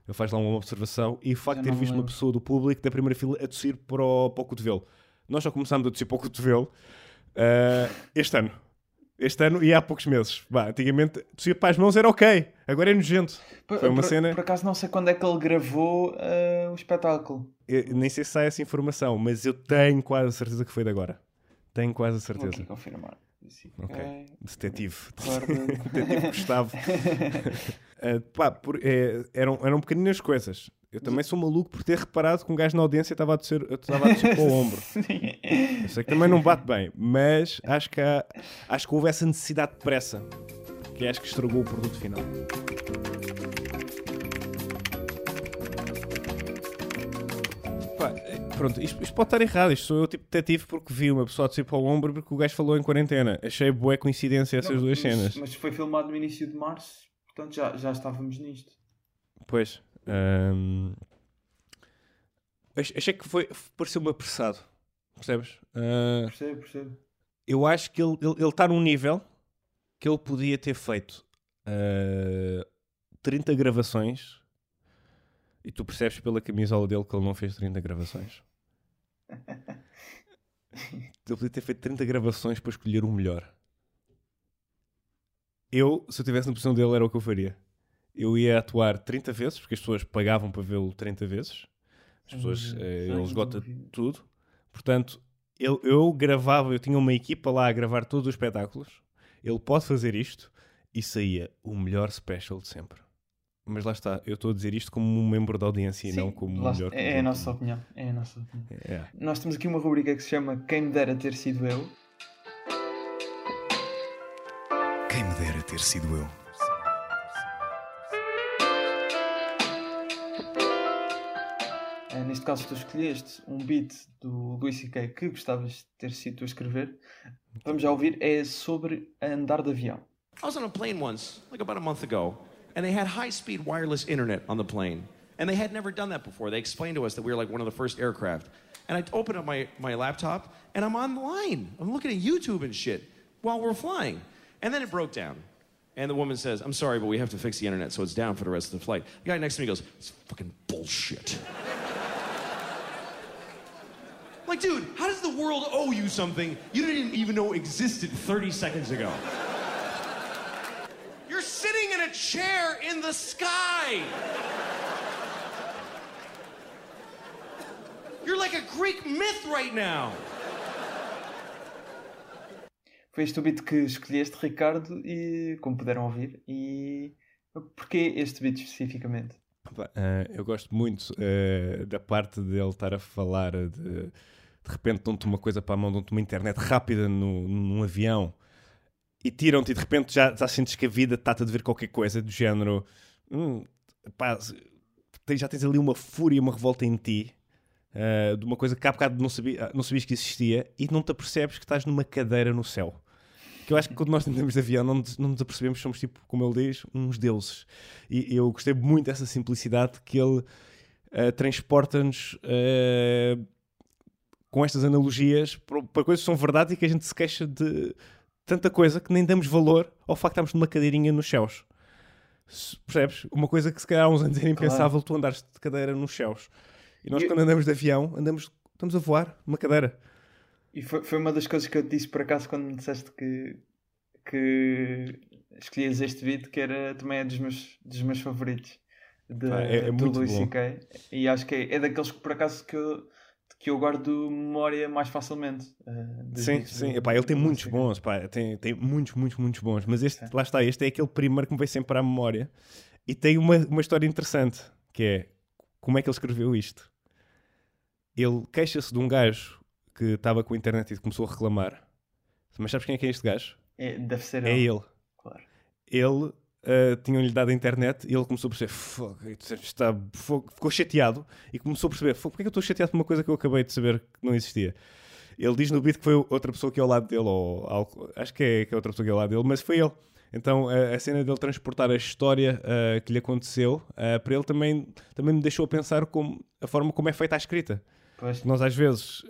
Ele faz lá uma observação e o facto de ter visto uma pessoa do público da primeira fila a tossir para o, para o cotovelo. Nós já começámos a tossir para o cotovelo uh, este ano. Este ano e há poucos meses. Bah, antigamente, tossia para as mãos era ok, agora é nojento. Por, Foi uma por, cena. Por acaso não sei quando é que ele gravou uh, o espetáculo. Eu, nem sei se sai essa informação, mas eu tenho quase certeza que foi de agora. Tenho quase a certeza. Vou aqui confirmar. Ok. Detetive. Detetive Gustavo. uh, pá, por, é, eram, eram pequeninas coisas. Eu também sou maluco por ter reparado que um gajo na audiência estava a descer, estava a descer para o ombro. Eu sei que também não bate bem, mas acho que, há, acho que houve essa necessidade de pressa, que acho que estragou o produto final. Pá, pronto, isto, isto, pode estar errado. Isto sou eu tipo detetive porque vi uma pessoa de para o ombro porque o gajo falou em quarentena. Achei boa coincidência essas não, duas mas, cenas. Mas foi filmado no início de março, portanto já, já estávamos nisto. Pois. Um... Achei que foi. pareceu-me apressado. Percebes? Uh... Percebo, percebo. Eu acho que ele, está num nível que ele podia ter feito uh, 30 gravações e tu percebes pela camisola dele que ele não fez 30 gravações. ele podia ter feito 30 gravações para escolher o melhor. Eu, se eu estivesse na posição dele, era o que eu faria. Eu ia atuar 30 vezes, porque as pessoas pagavam para vê-lo 30 vezes. As pessoas, eh, ele esgota tudo. Portanto, eu, eu gravava, eu tinha uma equipa lá a gravar todos os espetáculos. Ele pode fazer isto e saía o melhor special de sempre. Mas lá está, eu estou a dizer isto como um membro da audiência Sim, e não como um melhor. É, é a nossa opinião. É a nossa opinião. É. Nós temos aqui uma rubrica que se chama Quem me dera ter sido eu. Quem me dera ter sido eu. É, neste caso, tu escolheste um beat do Luís C.K. que gostavas de ter sido tu a escrever. Vamos já ouvir. É sobre andar de avião. I was on a plane once, like about a month ago. And they had high speed wireless internet on the plane. And they had never done that before. They explained to us that we were like one of the first aircraft. And I opened up my, my laptop and I'm online. I'm looking at YouTube and shit while we're flying. And then it broke down. And the woman says, I'm sorry, but we have to fix the internet so it's down for the rest of the flight. The guy next to me goes, It's fucking bullshit. like, dude, how does the world owe you something you didn't even know existed 30 seconds ago? Sitting in a chair in the sky. You're like a Greek myth right now. Foi este o beat que escolheste, Ricardo, e como puderam ouvir. E porquê este beat especificamente? Uh, eu gosto muito uh, da parte dele estar a falar de de repente dão-te uma coisa para a mão, dão-te uma internet rápida no, num avião e tiram-te e de repente já, já sentes que a vida está-te a dever qualquer coisa do género. Hum, pá, já tens ali uma fúria, uma revolta em ti. Uh, de uma coisa que há bocado não, sabia, não sabias que existia e não te apercebes que estás numa cadeira no céu. Que eu acho que quando nós tentamos de avião não, não nos apercebemos, somos tipo, como ele diz, uns deuses. E eu gostei muito dessa simplicidade que ele uh, transporta-nos uh, com estas analogias para coisas que são verdade e que a gente se queixa de, tanta coisa que nem damos valor ao facto de estarmos numa cadeirinha nos céus. Percebes? Uma coisa que se calhar há uns anos era impensável claro. tu andares de cadeira nos céus. E nós, e... quando andamos de avião, andamos, estamos a voar numa cadeira. E foi, foi uma das coisas que eu te disse por acaso quando me disseste que, que escolhias este vídeo, que era também é dos meus, dos meus favoritos de, ah, é, é do Luís C.K. E acho que é, é daqueles que por acaso que eu que eu guardo memória mais facilmente. Uh, sim, sim. Epá, ele tem muitos bons, pá, tem, tem muitos, muitos, muitos bons. Mas este, lá está, este é aquele primeiro que me veio sempre à memória. E tem uma, uma história interessante, que é como é que ele escreveu isto. Ele queixa-se de um gajo que estava com a internet e começou a reclamar. Mas sabes quem é que é este gajo? É, deve ser é ele. ele. Claro. Ele uh, tinham-lhe dado a internet e ele começou a perceber, está, ficou chateado e começou a perceber, porque é que eu estou chateado por uma coisa que eu acabei de saber que não existia? Ele diz no beat que foi outra pessoa que é ao lado dele, ou acho que é, que é outra pessoa que é ao lado dele, mas foi ele. Então a, a cena dele transportar a história uh, que lhe aconteceu uh, para ele também, também me deixou a pensar como, a forma como é feita a escrita. Pois. Nós às vezes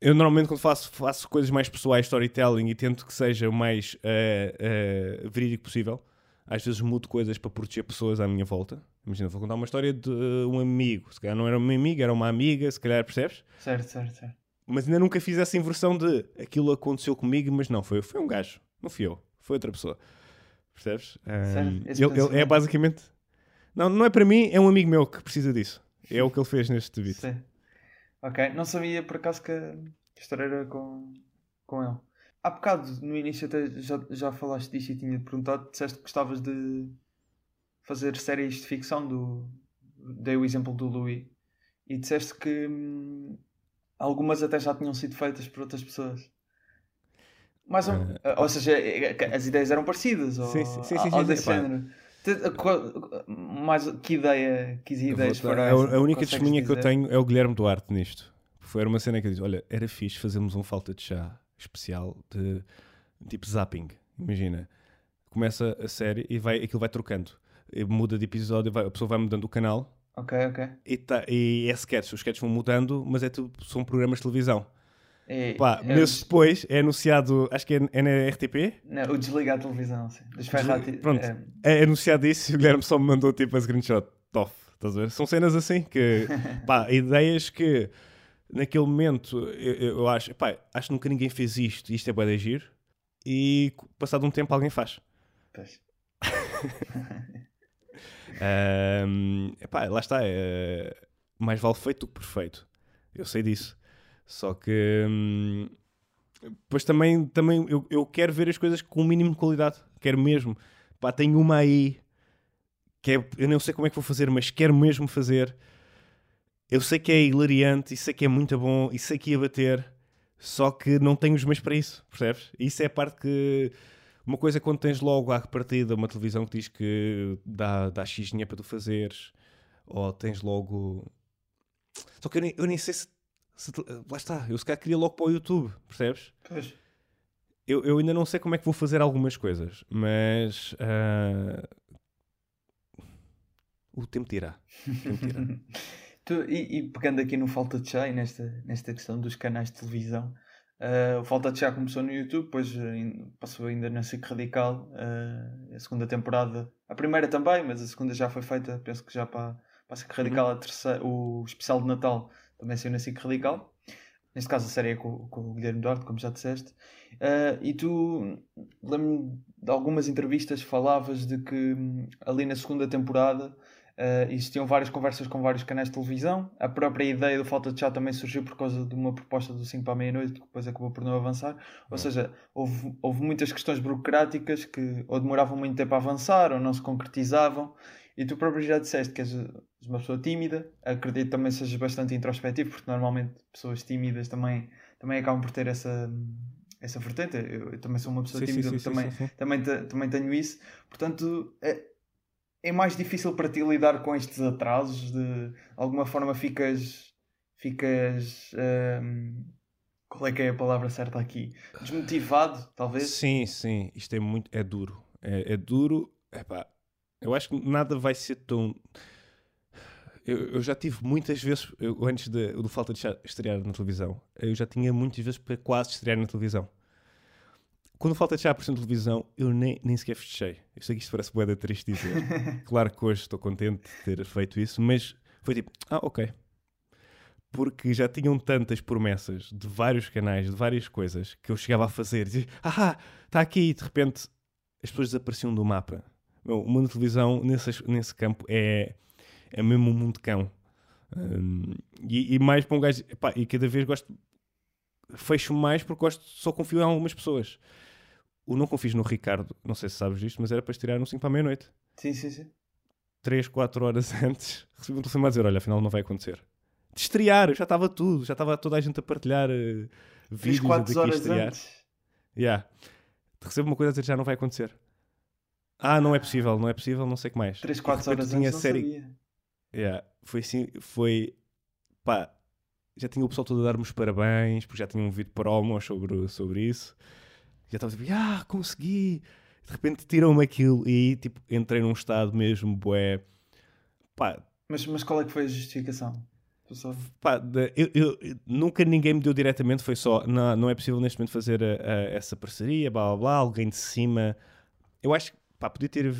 eu normalmente quando faço, faço coisas mais pessoais, storytelling, e tento que seja o mais uh, uh, verídico possível. Às vezes mudo coisas para proteger pessoas à minha volta. Imagina, vou contar uma história de um amigo. Se calhar não era uma amiga, era uma amiga, se calhar, percebes? Certo, certo, certo. Mas ainda nunca fiz essa inversão de aquilo aconteceu comigo, mas não, foi, foi um gajo. Não fui eu, foi outra pessoa. Percebes? Um, ele, ele é basicamente... Não, não é para mim, é um amigo meu que precisa disso. É o que ele fez neste vídeo. Sim. Ok, não sabia por acaso que a história era com, com ele. Há bocado, no início, até já, já falaste disso e tinha perguntado. Disseste que gostavas de fazer séries de ficção. Do, dei o exemplo do Louis. E disseste que hum, algumas até já tinham sido feitas por outras pessoas. Mas, uh, ou seja, é, é, as ideias eram parecidas. Ou, sim, sim, sim, sim, sim, sim, Mais, que ideia, que ideias foram a, a única testemunha que eu tenho é o Guilherme Duarte nisto. Foi uma cena que eu disse: Olha, era fixe fazermos um falta de chá especial de tipo zapping. Imagina, começa a série e vai, aquilo vai trocando. E muda de episódio, vai, a pessoa vai mudando o canal. Ok, ok. E, tá, e é sketch, os sketches vão mudando, mas é tudo, são programas de televisão. E, Pá, é, meses depois é anunciado, acho que é, é na RTP. Não, o desligar a televisão, sim. Desferrati, Pronto, é... é anunciado isso e o Guilherme só me mandou tipo a screenshot. Tof, estás a ver? São cenas assim que, pá, ideias que naquele momento eu, eu acho, pá, acho que nunca ninguém fez isto, isto é bué de agir, e passado um tempo alguém faz. Pois. um, epá, lá está, é, mais vale feito do que perfeito. Eu sei disso. Só que hum, depois também, também eu, eu quero ver as coisas com o mínimo de qualidade. Quero mesmo. Pá, tenho uma aí que é, eu não sei como é que vou fazer, mas quero mesmo fazer. Eu sei que é hilariante, e sei que é muito bom, e sei que ia bater, só que não tenho os meios para isso, percebes? Isso é a parte que. Uma coisa é quando tens logo à partida uma televisão que diz que dá, dá X dinheiro para tu fazeres, ou tens logo. Só que eu nem, eu nem sei se se, lá está, eu se calhar queria logo para o YouTube, percebes? Pois. Eu, eu ainda não sei como é que vou fazer algumas coisas, mas uh... o tempo dirá. e, e, pegando aqui no Falta de Chá e nesta, nesta questão dos canais de televisão, uh, o Falta de Chá começou no YouTube, depois passou ainda na SIC Radical, uh, a segunda temporada, a primeira também, mas a segunda já foi feita, penso que já para, para a SIC Radical, uhum. a terceira, o especial de Natal também saiu na SIC Radical. Neste caso a série é com, com o Guilherme Duarte, como já disseste. Uh, e tu, lembro-me de algumas entrevistas, falavas de que ali na segunda temporada uh, existiam várias conversas com vários canais de televisão. A própria ideia do Falta de Chat também surgiu por causa de uma proposta do 5 para a meia-noite, que depois acabou por não avançar. Ou seja, houve, houve muitas questões burocráticas que ou demoravam muito tempo a avançar ou não se concretizavam. E tu próprio já disseste que és uma pessoa tímida, acredito também sejas bastante introspectivo, porque normalmente pessoas tímidas também, também acabam por ter essa, essa vertente. Eu, eu também sou uma pessoa sim, tímida, sim, sim, também, Também, também tenho isso. Portanto, é, é mais difícil para ti lidar com estes atrasos, de alguma forma ficas. ficas. Hum, qual é que é a palavra certa aqui? Desmotivado, talvez? Sim, sim. Isto é muito. é duro. É, é duro. Epá, eu acho que nada vai ser tão. Eu, eu já tive muitas vezes, eu, antes de, do Falta de estrear na televisão, eu já tinha muitas vezes para quase estrear na televisão. Quando Falta de Chá apareceu na televisão, eu nem, nem sequer fechei. Eu sei que isto parece boeda triste dizer. claro que hoje estou contente de ter feito isso, mas foi tipo, ah, ok. Porque já tinham tantas promessas de vários canais, de várias coisas, que eu chegava a fazer. E dizia, ah, está aqui, e de repente as pessoas desapareciam do mapa o mundo de televisão nesse, nesse campo é, é mesmo um mundo de cão. Um, e, e, mais para um gajo. Epá, e cada vez gosto. Fecho mais porque gosto, só confio em algumas pessoas. O não confio no Ricardo, não sei se sabes disto, mas era para estirar no 5 para a meia-noite. Sim, sim, sim. 3, 4 horas antes, recebi um telefone a dizer: Olha, afinal não vai acontecer. De estrear, já estava tudo, já estava toda a gente a partilhar uh, vídeos 3, 4 horas estrear. antes. Yeah. Recebo uma coisa a dizer: Já não vai acontecer. Ah, não é possível, não é possível, não sei o que mais. 3, 4 horas tinha antes série... não sabia. Yeah, foi assim, foi... Pá, já tinha o pessoal todo a dar-me os parabéns, porque já tinha um vídeo promo sobre, sobre isso. Já estava tipo, ah, consegui! De repente tiram-me aquilo e tipo, entrei num estado mesmo, bué... Pá... Mas, mas qual é que foi a justificação? Pá, eu, eu, nunca ninguém me deu diretamente, foi só, não, não é possível neste momento fazer a, a, essa parceria, blá blá blá, alguém de cima. Eu acho que pá, podia ter,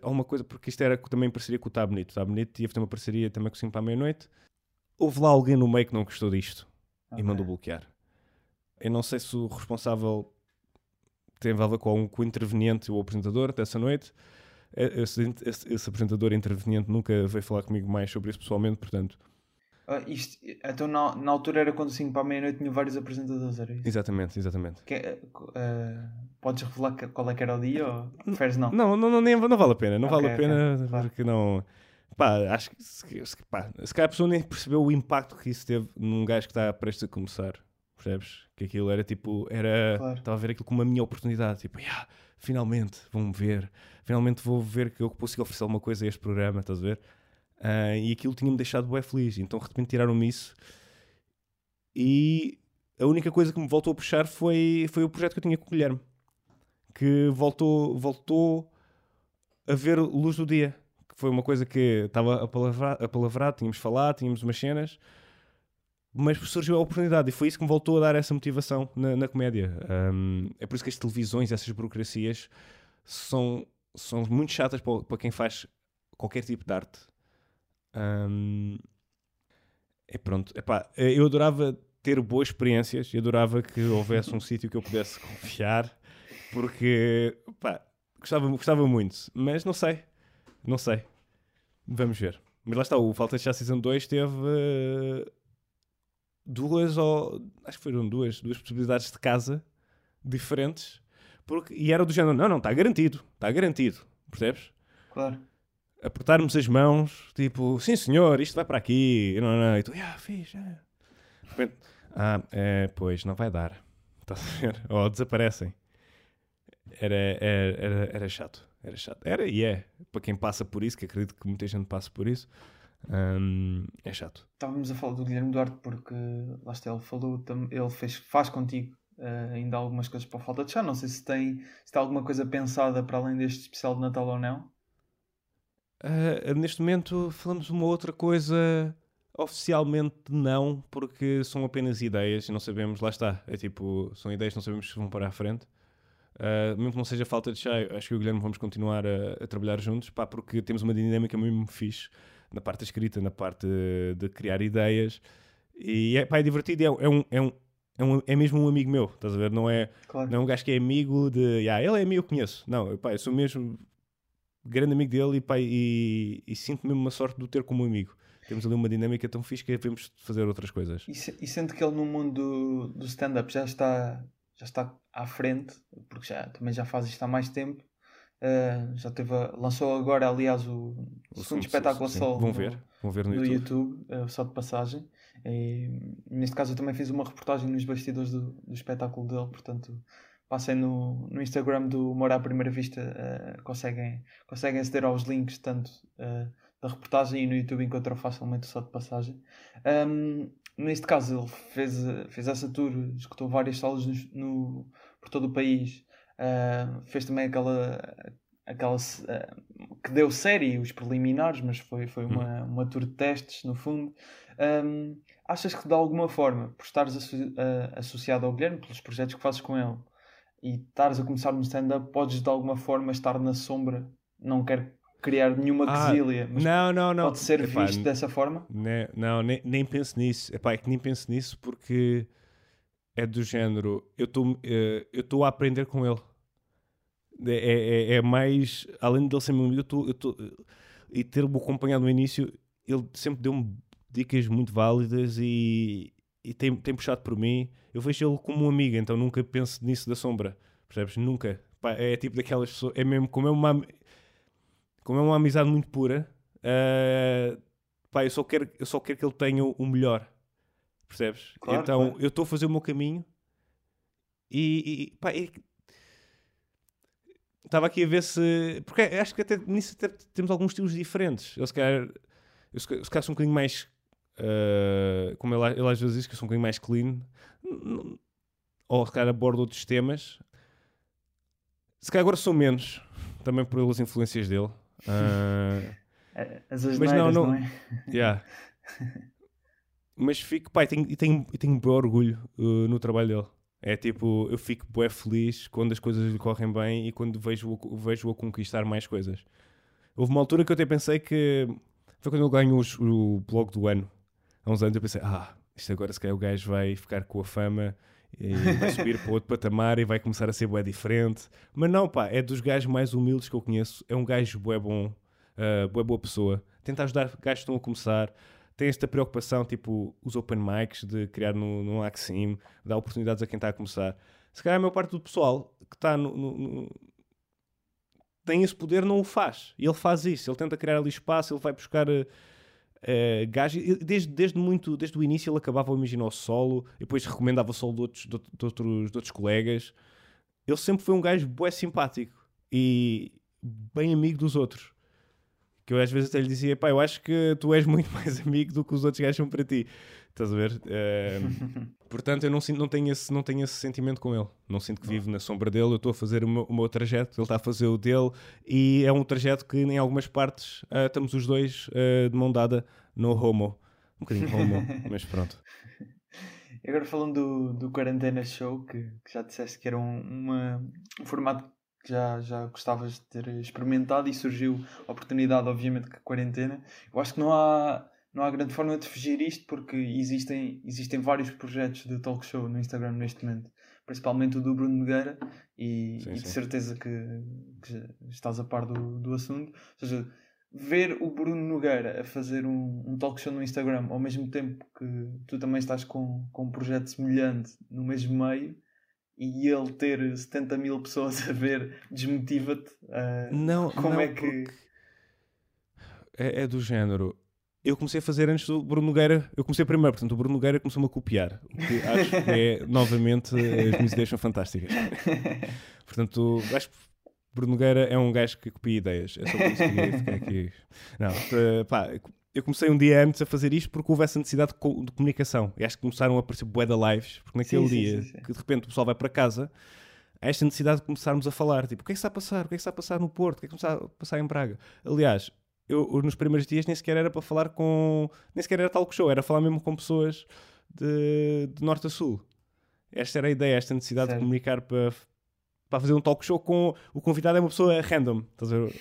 alguma coisa, porque isto era também parceria com o Tá Bonito. O Tá Bonito ia fazer uma parceria também com o 5 para a meia-noite. Houve lá alguém no meio que não gostou disto okay. e mandou bloquear. Eu não sei se o responsável tem a ver com, com o interveniente ou o apresentador dessa noite. Esse, esse, esse apresentador interveniente nunca veio falar comigo mais sobre isso pessoalmente, portanto Uh, isto, então na, na altura era quando 5 para a meia-noite tinha vários apresentadores, era isso? Exatamente, exatamente. Que, uh, podes revelar qual é que era o dia ou preferes não? Não, não, não, nem, não vale a pena, não okay, vale a pena okay, claro. porque não. Pá, acho que se, pá, se calhar a pessoa nem percebeu o impacto que isso teve num gajo que está prestes a começar. percebes? Que aquilo era tipo, era, Claro. estava a ver aquilo como a minha oportunidade, tipo, "Ya, finalmente vão-me ver, finalmente vou ver que eu consigo oferecer alguma coisa a este programa, estás a ver? Ah, e aquilo tinha-me deixado bem feliz, então de repente tiraram-me isso e a única coisa que me voltou a puxar foi, foi o projeto que eu tinha com o Guilherme, que voltou, voltou a ver luz do dia, que foi uma coisa que estava a palavrar, tínhamos falado, tínhamos umas cenas, mas surgiu a oportunidade e foi isso que me voltou a dar essa motivação na, na comédia. Um, é por isso que as televisões, essas burocracias, são, são muito chatas para, para quem faz qualquer tipo de arte. Um, é pronto, Epá, eu adorava ter boas experiências e adorava que houvesse um sítio que eu pudesse confiar, porque pá, gostava, gostava muito, mas não sei, não sei. Vamos ver. Mas lá está, o Falta de Chá Season 2 teve uh, duas ou acho que foram duas, duas possibilidades de casa diferentes, porque, e era do género, não, não, está garantido, está garantido, percebes? Claro. Apertarmos as mãos, tipo, sim senhor, isto vai para aqui, não, não, e tu, ah, fiz, ah, é, pois, não vai dar. Estás a ver? Ou desaparecem. Era, era, era, era chato. Era chato. Era e é. Para quem passa por isso, que acredito que muita gente passa por isso, hum, é chato. Estávamos a falar do Guilherme Duarte porque lá está, ele falou, ele fez, faz contigo eh, ainda algumas coisas para a falta de chá. Não sei se tem, se tem alguma coisa pensada para além deste especial de Natal ou não. Ah, neste momento falamos uma outra coisa. Oficialmente não, porque são apenas ideias e não sabemos, lá está. É tipo, são ideias que não sabemos se vão para a frente. Uh, mesmo que não seja falta de chá, acho que o Guilherme vamos continuar a, a trabalhar juntos, pá, porque temos uma dinâmica mesmo fixe na parte da escrita, na parte de, de criar ideias. E é, pá, é divertido, é, é um, é, um, é, um, é mesmo um amigo meu, estás a ver? Não é, Claro. não é um gajo que é amigo de. Ah, ele é amigo, eu conheço. Não, pá, eu sou mesmo grande amigo dele e, pá, e, e sinto mesmo uma sorte de o ter como amigo. Temos ali uma dinâmica tão fixe que devemos fazer outras coisas. E, se- e sente que ele no mundo do, do stand-up já está, já está à frente, porque já, também já faz isto há mais tempo. Eh, já teve a- lançou agora, aliás, o, O segundo espetáculo sim, solo Vão no- ver, vão ver no, no YouTube. YouTube, eh, só de passagem. E, neste caso, eu também fiz uma reportagem nos bastidores do, do espetáculo dele, portanto, passem no, no Instagram do Humor à Primeira Vista, eh, conseguem, conseguem aceder aos links tanto eh, da reportagem e no YouTube encontram facilmente o só de passagem. Ahm, neste caso, ele fez, eh, fez essa tour, escutou várias salas no, no- por todo o país, ah, fez também aquela. Aquela ah, que deu série, os preliminares, mas foi, foi uma, uma tour de testes, no fundo. Hum, achas que de alguma forma, por estares asso- associado ao Guilherme, pelos projetos que fazes com ele, e estares a começar no stand-up, podes de alguma forma estar na sombra? Não quero criar nenhuma Ah, quesilha, mas Não, não, não. pode ser Epá, visto dessa forma? Ne- Não, nem, nem penso nisso. Epá, é que nem penso nisso porque é do género. Eu estou eh, eu estou a aprender com ele. É, é, é mais. Além de ele ser meu amigo, eu estou- eu estou- e ter-me acompanhado no início, ele sempre deu-me dicas muito válidas e, e tem, tem puxado por mim. Eu vejo ele como um amigo, então nunca penso nisso da sombra. Percebes? Nunca. Pá, é tipo daquelas pessoas. É mesmo como é uma, como é uma amizade muito pura. eh, pá, eu só quero, eu só quero que ele tenha o melhor. Percebes? Claro, então claro. eu estou a fazer o meu caminho e, e pá, é estava aqui a ver se. Porque acho que até nisso até temos alguns estilos diferentes. Eu se calhar, eu se calhar sou um bocadinho mais. Eh, como ele, ele às vezes diz que eu sou um bocadinho mais clean. Ou se calhar abordo outros temas. Se calhar agora sou menos. Também pelas influências dele. Eh, As Mas não, não, não- é? Yeah. Mas fico, pá, e tenho, e tenho, tenho bem orgulho uh, no trabalho dele. É tipo, eu fico bué feliz quando as coisas lhe correm bem e quando vejo-o vejo a conquistar mais coisas. Houve uma altura que eu até pensei que foi quando ele ganhou o blog do ano. Há uns anos eu pensei, ah, isto agora se calhar o gajo vai ficar com a fama e vai subir para outro patamar e vai começar a ser bué diferente. Mas não, pá, é dos gajos mais humildes que eu conheço. É um gajo bué bom, uh, bué boa pessoa. Tenta ajudar gajos que estão a começar. Tem esta preocupação, tipo, os open mics, de criar no, no Axim, dar oportunidades a quem está a começar. Se calhar a maior parte do pessoal que está no, no- no- tem esse poder não o faz. E ele faz isso. Ele tenta criar ali espaço, ele vai buscar uh, uh, gajo. Desde, desde, muito, desde o início ele acabava a imaginar o solo, depois recomendava o solo de outros, de, outros, de outros colegas. Ele sempre foi um gajo bué simpático e bem amigo dos outros. Que eu às vezes até lhe dizia, pá, eu acho que tu és muito mais amigo do que os outros gajos são para ti. Estás a ver? Uh, portanto, eu não, sinto, não, tenho esse, não tenho esse sentimento com ele. Não sinto que vivo na sombra dele. Eu estou a fazer o meu, o meu, trajeto, ele está a fazer o dele. E é um trajeto que, em algumas partes, uh, estamos os dois uh, de mão dada no homo. Um bocadinho homo, mas pronto. E agora falando do, do Quarentena Show, que, que já disseste que era um, uma, um formato que já, já gostavas de ter experimentado e surgiu a oportunidade, obviamente, que a quarentena. Eu acho que não há não há grande forma de fugir isto porque existem, existem vários projetos de talk show no Instagram neste momento, principalmente o do Bruno Nogueira, e, sim, e de certeza que, que, estás a par do, do assunto. Ou seja, ver o Bruno Nogueira a fazer um, um talk show no Instagram ao mesmo tempo que tu também estás com, com um projeto semelhante no mesmo meio e ele ter 70 mil pessoas a ver desmotiva-te. Uh, não, como não, é que. É, é do género eu comecei a fazer antes do Bruno Nogueira. Eu comecei primeiro, portanto, o Bruno Nogueira começou-me a copiar. O que acho que é, novamente, as minhas ideias são fantásticas. Portanto, acho que Bruno Nogueira é um gajo que copia ideias. É só por isso que eu ficar aqui. Não, pá, eu comecei um dia antes a fazer isto porque houve essa necessidade de, comunicação. E acho que começaram a aparecer bué lives, porque naquele sim, dia sim, sim, que de repente o pessoal vai para casa, há esta necessidade de começarmos a falar. Tipo, o que é que está a passar? O que é que está a passar no Porto? O que é que está a passar em Braga? Aliás, eu, nos primeiros dias nem sequer era para falar com. Nem sequer era talk show, era falar mesmo com pessoas de, de norte a sul. Esta era a ideia, esta necessidade certo. de comunicar para, para fazer um talk show com. O convidado é uma pessoa random.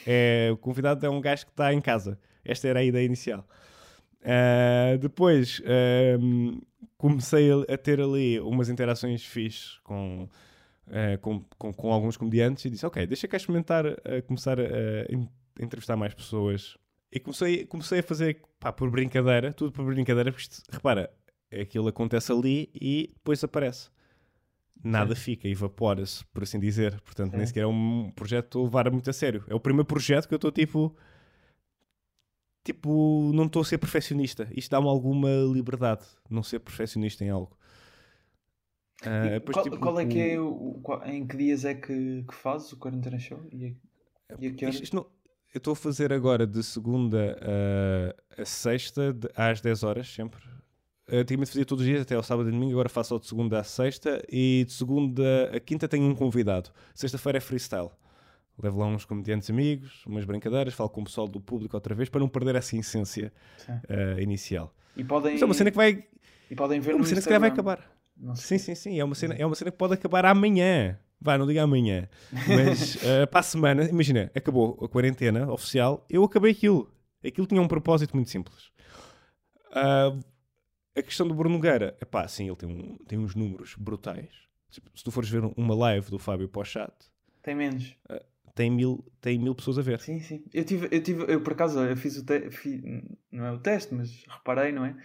É, o convidado é um gajo que está em casa. Esta era a ideia inicial. Uh, depois uh, comecei a, ter ali umas interações fixes com, uh, com, com, com, alguns comediantes e disse: Ok, deixa cá experimentar começar a entrevistar mais pessoas. E comecei, comecei a fazer pá, por brincadeira, tudo por brincadeira, porque isto, repara, aquilo acontece ali e depois aparece. Nada Sim. fica, evapora-se, por assim dizer. Portanto, Sim. nem sequer é um projeto a levar muito a sério. É o primeiro projeto que eu estou tipo. Tipo, não estou a ser perfeccionista. Isto dá-me alguma liberdade, não ser perfeccionista em algo. Uh, depois, qual, tipo, qual, é que é o, qual, em que dias é que, que fazes o Quarentena Show? E, e a que horas? Isto, isto não, eu estou a fazer agora de segunda a, a sexta, de, às 10 horas, sempre. Antigamente fazia todos os dias, até ao sábado e domingo, agora faço de segunda à sexta. E de segunda a quinta tenho um convidado. Sexta-feira é freestyle. Levo lá uns comediantes amigos, umas brincadeiras, falo com o pessoal do público outra vez, para não perder essa essência uh, inicial. E podem... Isso é uma cena que vai... E podem ver é uma cena Instagram. que vai acabar. Sim, sim, sim. É uma, cena, é uma cena que pode acabar amanhã. Vá, não diga amanhã. Mas uh, para a semana, imagina, acabou a quarentena oficial, eu acabei aquilo. Aquilo tinha um propósito muito simples. Uh, a questão do Bruno Nogueira, é pá, sim, ele tem, um, tem uns números brutais. Se tu fores ver uma live do Fábio Pochat, tem menos. Uh, tem mil, tem mil pessoas a ver. Sim, sim. Eu tive, eu tive, eu por acaso, eu fiz o teste, não é o teste, mas reparei, não é?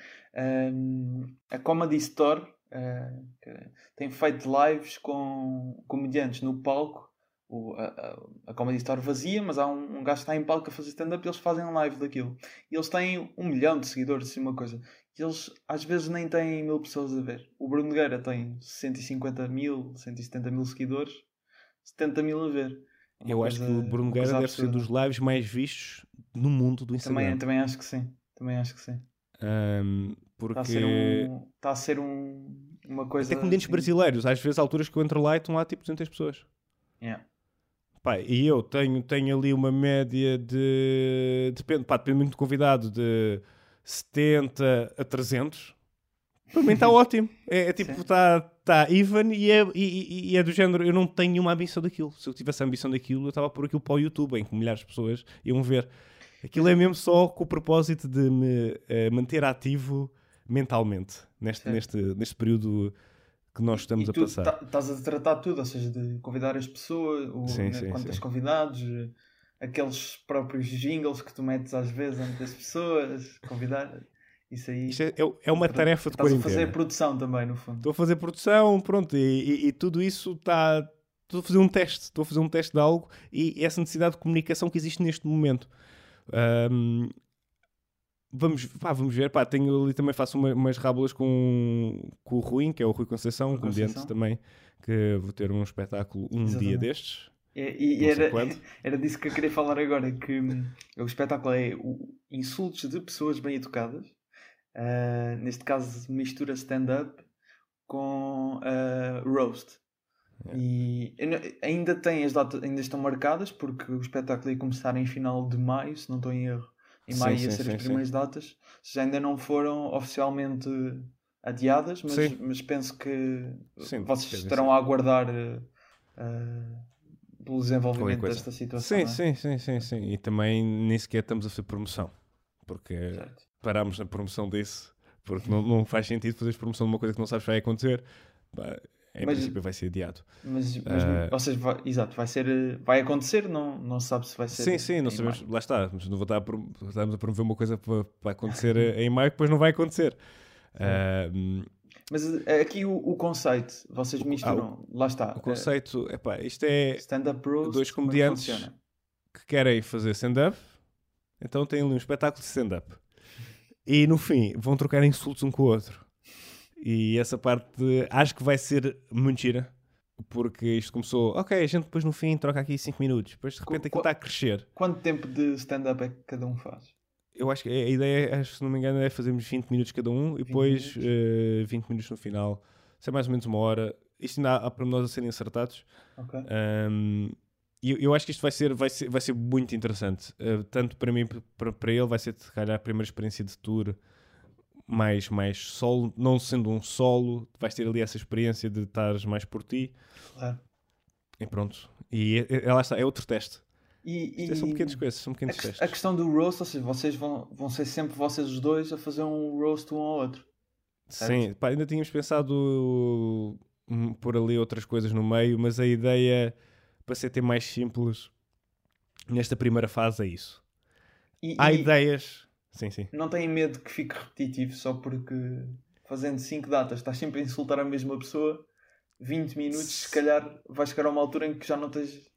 Um, a Comedy Store Uh, tem feito lives com comediantes no palco. O, a, a, a Comedy Store vazia, mas há um, um gajo que está em palco a fazer stand-up e eles fazem live daquilo. E eles têm um milhão de seguidores, assim, uma coisa. E eles às vezes nem têm mil pessoas a ver. O Bruno Nogueira tem 150 mil, 170 mil seguidores, 70 mil a ver. É Eu coisa, acho que o Bruno Nogueira deve absurda. ser dos lives mais vistos no mundo do Instagram. Também, também acho que sim. Também acho que sim. Um, porque... Está a ser, um, está a ser um, uma coisa. Até comediantes assim... brasileiros, às vezes, alturas que eu entro lá e estão lá tipo 200 pessoas. Yeah. Pá, e eu tenho, tenho ali uma média de. Depende, pá, depende muito do convidado, de 70 a 300. Para mim está ótimo. É, é tipo, está tá even e é, e, e, é do género. Eu não tenho nenhuma ambição daquilo. Se eu tivesse a ambição daquilo, eu estava por aquilo para o YouTube, em que milhares de pessoas iam ver. Aquilo é mesmo só com o propósito de me uh, manter ativo mentalmente neste, neste, neste período que nós estamos e a passar. Estás a tratar tudo, ou seja, de convidar as pessoas, o, sim, né, sim, quantos sim. convidados, aqueles próprios jingles que tu metes às vezes antes das pessoas, convidar. Isso aí. Isto é, é, é uma tarefa de Estás quarentena. a fazer produção também, no fundo. Estou a fazer produção, pronto, e, e, e tudo isso está. Estou a fazer um teste, estou a fazer um teste de algo e essa necessidade de comunicação que existe neste momento. Um, vamos, pá, vamos ver. Pá, tenho ali também faço uma, umas rábulas com, com o Rui, que é o Rui Conceição, um comediante também, que vou ter um espetáculo um Exatamente. dia destes. É, e era, era disso que eu queria falar agora, que hum, o espetáculo é o insultos de pessoas bem educadas. Uh, neste caso mistura stand-up com uh, roast. É. E ainda tem as datas, ainda estão marcadas porque o espetáculo ia começar em final de maio, se não estou em erro. Em sim, maio ia sim, ser sim, as primeiras datas. Já ainda não foram oficialmente adiadas, mas, mas penso que vocês estarão a aguardar uh, pelo desenvolvimento desta situação. Sim, é? sim, sim, sim, sim. E também nem sequer estamos a fazer promoção. Porque certo. parámos na promoção disso. Porque não, não faz sentido fazer promoção de uma coisa que não sabes que vai acontecer. Em mas, princípio vai ser adiado. Mas, mas uh, ou seja, vai, exato, vai ser, vai acontecer, não, não sabe se vai ser. Sim, sim, não sabemos, lá está, mas não vou estar a, estamos a promover uma coisa para, para acontecer em maio, depois não vai acontecer. Uh, mas eh, aqui o, o, conceito, vocês misturam, ah, o, lá está. O conceito, é pá, isto é dois é comediantes que, que querem fazer stand-up, então têm ali um espetáculo de stand-up. E no fim vão trocar insultos um com o outro. E essa parte acho que vai ser muito gira. Porque isto começou, ok, a gente depois no fim troca aqui 5 minutos, depois de repente aquilo está a crescer. Quanto tempo de stand-up é que cada um faz? Eu acho que a ideia, se não me engano, é fazermos 20 minutos cada um e depois minutos. Uh, eh, 20 minutos no final. Isso é mais ou menos uma hora. Isto ainda há, há para nós a serem acertados. Um, e eu, eu, acho que isto vai ser, vai ser, vai ser muito interessante. Uh, tanto para mim, para, para ele, vai ser, se calhar, a primeira experiência de tour mais, mais solo, não sendo um solo, vais ter ali essa experiência de estares mais por ti. Claro. E pronto. E é, é, lá está, é outro teste. E, e, são pequenas coisas, são pequenos a, testes. A questão do roast, ou seja, vocês vão, vão ser sempre vocês os dois a fazer um roast um ao outro. Certo? Sim, pá, ainda tínhamos pensado um, por ali outras coisas no meio, mas a ideia para ser ter mais simples nesta primeira fase é isso. E, Há ideias Sim, sim. Não têm medo que fique repetitivo só porque fazendo 5 datas estás sempre a insultar a mesma pessoa, 20 minutos, se calhar vai chegar a uma altura em que já não tens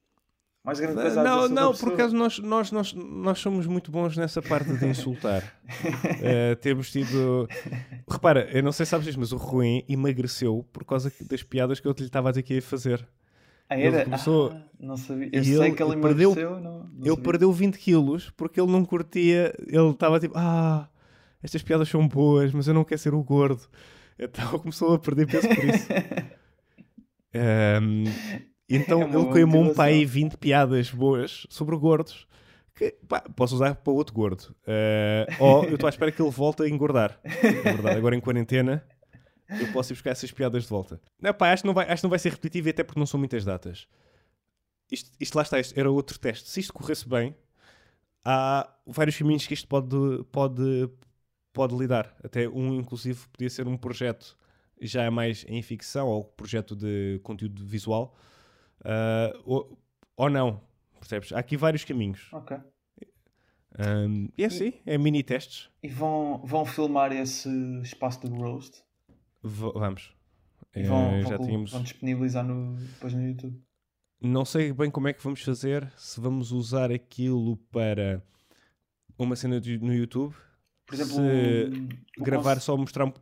mais grande coisa Não, não, por acaso nós, nós, nós, nós somos muito bons nessa parte de insultar. uh, temos tido. Repara, eu não sei se sabes isto, mas o Ruim emagreceu por causa das piadas que eu lhe estava a dizer que ia fazer. Ah, era? Começou... Ah, não sabia. Eu sei ele, que ele perdeu, não, não Ele sabia. perdeu 20 quilos porque ele não curtia. Ele estava tipo, ah, estas piadas são boas, mas eu não quero ser o gordo. Então começou a perder peso por isso. um, então é ele queimou um pai 20 piadas boas sobre gordos. Que, pá, posso usar para outro gordo. Uh, ou eu estou à espera que ele volte a engordar. Verdade, agora em quarentena eu posso ir buscar essas piadas de volta. Não, pá, acho que não vai, acho que não vai ser repetitivo e até porque não são muitas datas. Isto, isto lá está, isto era outro teste. Se isto corresse bem, há vários caminhos que isto pode, pode, pode lidar. Até um, inclusive, podia ser um projeto já mais em ficção ou projeto de conteúdo visual. Uh, ou, ou não, percebes? Há aqui vários caminhos. Ok. Um, e é assim, é mini testes. E vão, vão filmar esse espaço do roast? V vamos. E vão, é, já vão, tínhamos... vão disponibilizar no, depois no YouTube. Não sei bem como é que vamos fazer, se vamos usar aquilo para uma cena de, no YouTube, por exemplo, se gravar só mostrar um,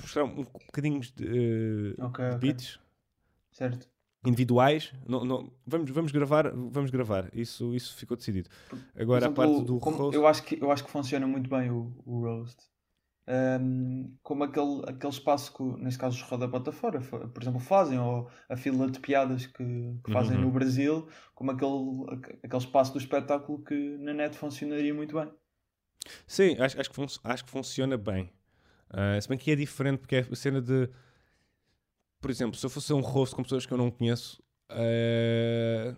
mostrar um bocadinho de, uh, okay, de beats okay. certo. individuais. Não, não, vamos, vamos gravar, vamos gravar. Isso, isso ficou decidido. Agora exemplo, a parte do roast... eu acho que eu acho que funciona muito bem o, o roast um, como aquele, aquele espaço que, neste caso, os Roda Bota Fora, por exemplo, fazem, ou a fila de piadas que, que fazem uhum. no Brasil, como aquele, aquele espaço do espetáculo que na net funcionaria muito bem. Sim, acho, acho, que, fun acho que funciona bem. Uh, se bem que é diferente, porque é a cena de. Por exemplo, se eu fosse um rosto com pessoas que eu não conheço, uh,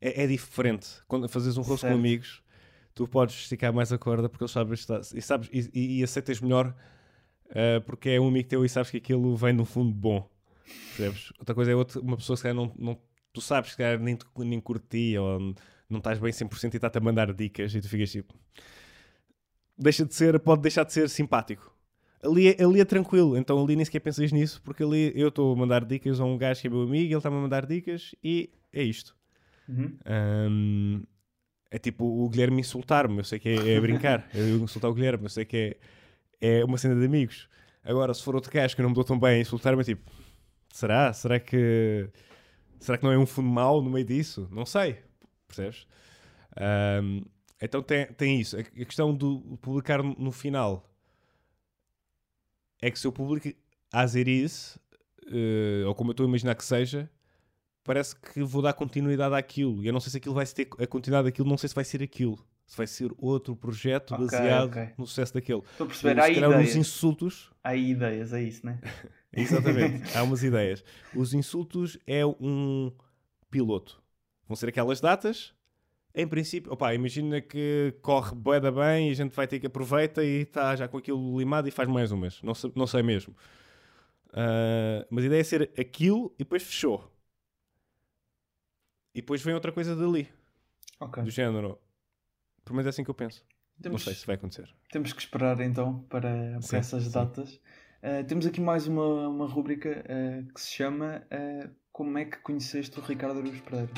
é, é, diferente. Quando fazes um rosto com amigos, tu podes esticar mais a corda porque eles sabem e, sabes, e, e, e aceitas melhor uh, porque é um amigo teu e sabes que aquilo vem um fundo bom. Percebes? Outra coisa é outra, uma pessoa que não, não, tu sabes que nem, nem curti ou não estás bem 100% e está-te a mandar dicas e tu ficas tipo. Deixa de ser, pode deixar de ser simpático. Ali é, ali é tranquilo, então ali nem sequer pensas nisso, porque ali eu estou a mandar dicas a um gajo que é meu amigo, ele está-me a mandar dicas e é isto. Uhum. Um, é tipo o Guilherme insultar-me, eu sei que é, é brincar, eu insultar o Guilherme, eu sei que é, é uma cena de amigos. Agora, se for outro gajo que não me dou tão bem a insultar-me, é tipo, será? Será que, será que não é um fundo mau no meio disso? Não sei, percebes? Um, então tem, tem isso. A questão do publicar no final é que se eu publico a Zerice, uh, ou como eu estou a imaginar que seja, parece que vou dar continuidade àquilo. E eu não sei se aquilo vai ter a continuidade daquilo, não sei se vai ser aquilo. Se vai ser outro projeto okay, baseado okay. no sucesso daquele. Estou a perceber, há ideias. Os insultos. Há ideias, é isso, né? Exatamente, há umas ideias. Os insultos é um piloto. Vão ser aquelas datas. Em princípio, opa, imagina que corre boeda bem e a gente vai ter que aproveita e está já com aquilo limado e faz mais umas. Não sei, não sei mesmo. Uh, mas a ideia é ser aquilo e depois fechou. E depois vem outra coisa dali. Okay. Do género. Pelo menos é assim que eu penso. Temos, não sei se vai acontecer. Temos que esperar então para, para essas sim. datas. Uh, temos aqui mais uma, uma rúbrica uh, que se chama uh, Como é que conheceste o Ricardo Aruz Pereira?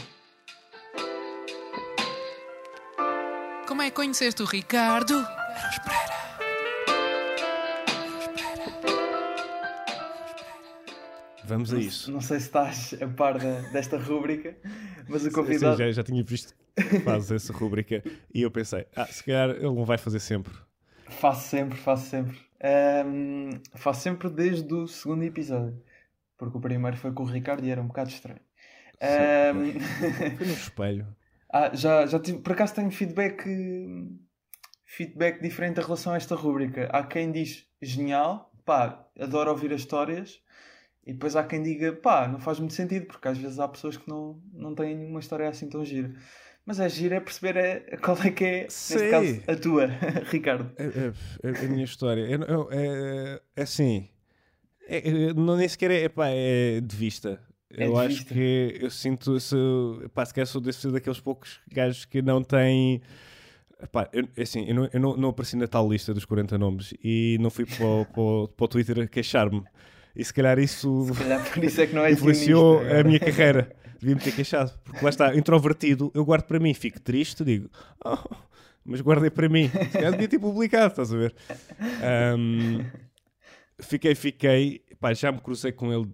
Como é que conheceste o Ricardo Aruz Pereira? Vamos a isso. Não, sei se estás a par desta rúbrica, mas o convidado. Sim, já, já tinha visto que fazes essa rúbrica e eu pensei, ah, se calhar ele não vai fazer sempre. Faço sempre, faço sempre. Um, faço sempre desde o segundo episódio, porque o primeiro foi com o Ricardo e era um bocado estranho. Um... Foi no espelho. Ah, já, já tive, por acaso tenho feedback, feedback diferente em relação a esta rúbrica. Há quem diz genial, pá, adoro ouvir as histórias e depois há quem diga, pá, não faz muito sentido, porque às vezes há pessoas que não, não têm nenhuma história assim tão gira. Mas é gira é perceber é, qual é que é, Sei. neste caso, a tua, Ricardo. É, é, é, a minha história. é, é assim, é, não nem sequer é, pá, é de vista. É eu de acho vista. que eu sinto, se, pá, se calhar sou desse, daqueles poucos gajos que não têm... Epá, eu, assim, eu, não, eu não, não apareci na tal lista dos 40 nomes e não fui para para para o Twitter queixar-me. E se calhar isso, se calhar por isso é que não é influenciou a minha carreira. Devia-me ter queixado. Porque lá está, introvertido, eu guardo para mim, fico triste, digo, oh, mas guardei para mim. Se calhar devia ter publicado, estás a ver? Um, fiquei, fiquei, pá, já me cruzei com ele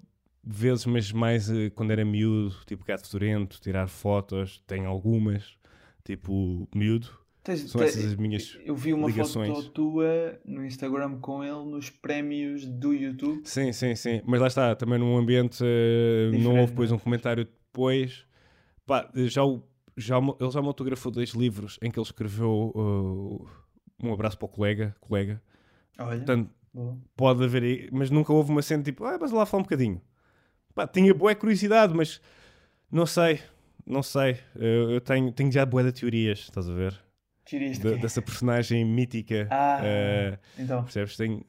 vezes, mas mais uh, quando era miúdo, tipo gato fedorento, tirar fotos, tenho algumas, tipo miúdo. Tens, São essas as minhas Eu vi uma ligações. foto tua no Instagram com ele nos prémios do YouTube. Sim, sim, sim. Mas lá está, também num ambiente. Uh, não houve depois um comentário depois. Pá, já, já, ele já me autografou dois livros em que ele escreveu uh, um abraço para o colega. colega. Olha. Portanto, boa. pode haver. Mas nunca houve uma cena tipo, ah, mas lá falar um bocadinho. Pá, tinha boa curiosidade, mas não sei. Não sei. Eu, eu tenho, tenho já boa de teorias, estás a ver? De, dessa personagem mítica. Ah, uh, então. Percebes? Tem,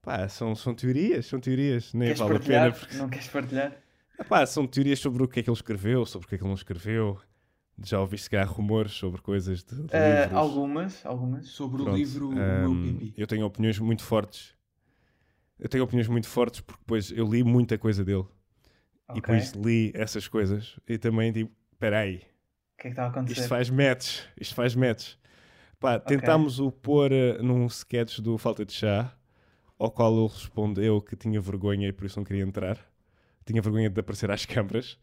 pá, são, são teorias, são teorias, nem queres vale a pena. Porque... Não queres partilhar? Ah, pá, são teorias sobre o que é que ele escreveu, sobre o que é que ele não escreveu. Já ouviste que há rumores sobre coisas de, de uh, Algumas, algumas. Sobre Pronto, o livro um, Meu Pipi. Eu tenho opiniões muito fortes. Eu tenho opiniões muito fortes porque depois eu li muita coisa dele. Okay. E depois li essas coisas e também digo, espera aí. O que é que está a acontecer? Isto faz match, isto faz match. Pá, okay. tentámos o pôr uh, num sketch do Falta de Chá, ao qual ele respondeu que tinha vergonha e por isso não queria entrar. Tinha vergonha de aparecer às câmaras.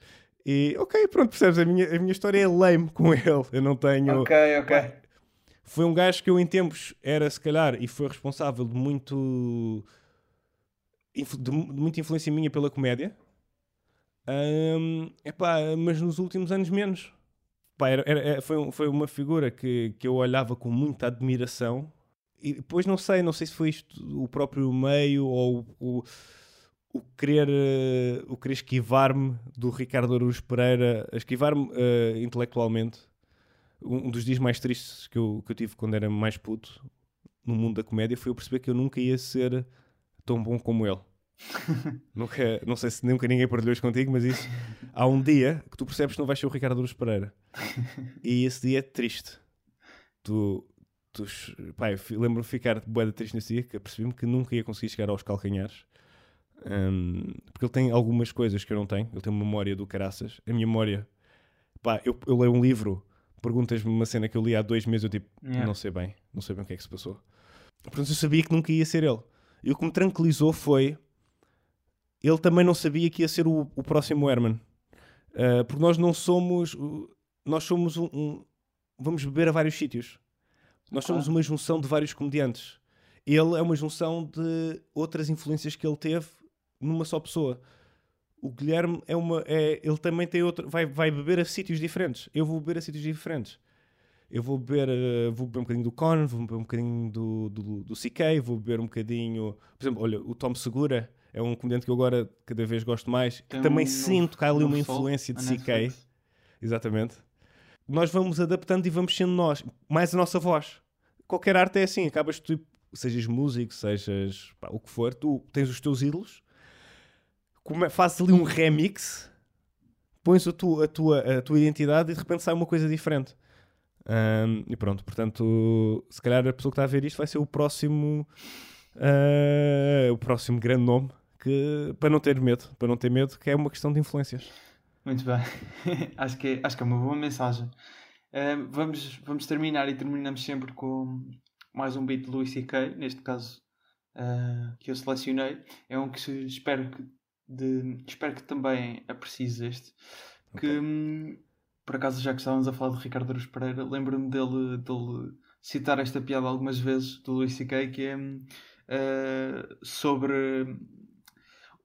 E, ok, pronto, percebes? A minha, a minha história é lame com ele. Eu não tenho. Ok, ok. Foi um gajo que eu, em tempos, era se calhar, e foi responsável de muito. de, de muita influência minha pela comédia. Um, epá, mas nos últimos anos menos. Pá, era, era, foi, foi uma figura que, que eu olhava com muita admiração e depois não sei, não sei se foi isto o próprio meio ou o, o querer, uh, o querer esquivar-me do Ricardo Aruz Pereira, esquivar-me uh, intelectualmente. Um, dos dias mais tristes que eu, que eu tive quando era mais puto no mundo da comédia foi eu perceber que eu nunca ia ser tão bom como ele. nunca, não sei se nunca ninguém partilhou isso contigo, mas isso há um dia que tu percebes que não vais ser o Ricardo Aruz Pereira. E esse dia é triste. Tu, tu pai, lembro-me de ficar boeda triste nesse dia, que percebi-me que nunca ia conseguir chegar aos calcanhares. Um, porque ele tem algumas coisas que eu não tenho. Ele tem uma memória do caraças. A minha memória, pá, eu, eu leio um livro, perguntas-me uma cena que eu li há dois meses, eu tipo, Yeah. não sei bem, não sei bem o que é que se passou. Portanto, eu sabia que nunca ia ser ele. E o que me tranquilizou foi ele também não sabia que ia ser o, o próximo Herman. Uh, porque nós não somos. Nós somos um. um- vamos beber a vários sítios. Nós somos uma junção de vários comediantes. Ele é uma junção de outras influências que ele teve numa só pessoa. O Guilherme é uma. É, ele também tem outra. Vai, vai beber a sítios diferentes. Eu vou beber a sítios diferentes. Eu vou beber, eh, vou beber um bocadinho do Conan, vou beber um bocadinho do, do, do CK, vou beber um bocadinho. Por exemplo, olha, o Tom Segura é um comediante que eu agora cada vez gosto mais. Tem que também um sinto que há ali uma influência de CK. Exatamente. Nós vamos adaptando e vamos sendo nós, mais a nossa voz. Qualquer arte é assim, acabas tu, sejas músico, sejas pá, o que for, tu tens os teus ídolos, fazes ali um remix, pões a tua, a, tua, a tua identidade e de repente sai uma coisa diferente. Ahm, e pronto, portanto, se calhar a pessoa que está a ver isto vai ser o próximo, ah, o próximo grande nome que, para não ter medo, para não ter medo, que é uma questão de influências. Muito bem. acho, que é, acho que é uma boa mensagem. Eh, vamos, vamos terminar e terminamos sempre com mais um beat de Louis C.K., neste caso eh, que eu selecionei. É um que espero que, de, espero que também aprecies este. Que hum, por acaso, já que estávamos a falar de Ricardo Aruz Pereira, lembro-me dele, dele citar esta piada algumas vezes do Louis C.K., que é eh, sobre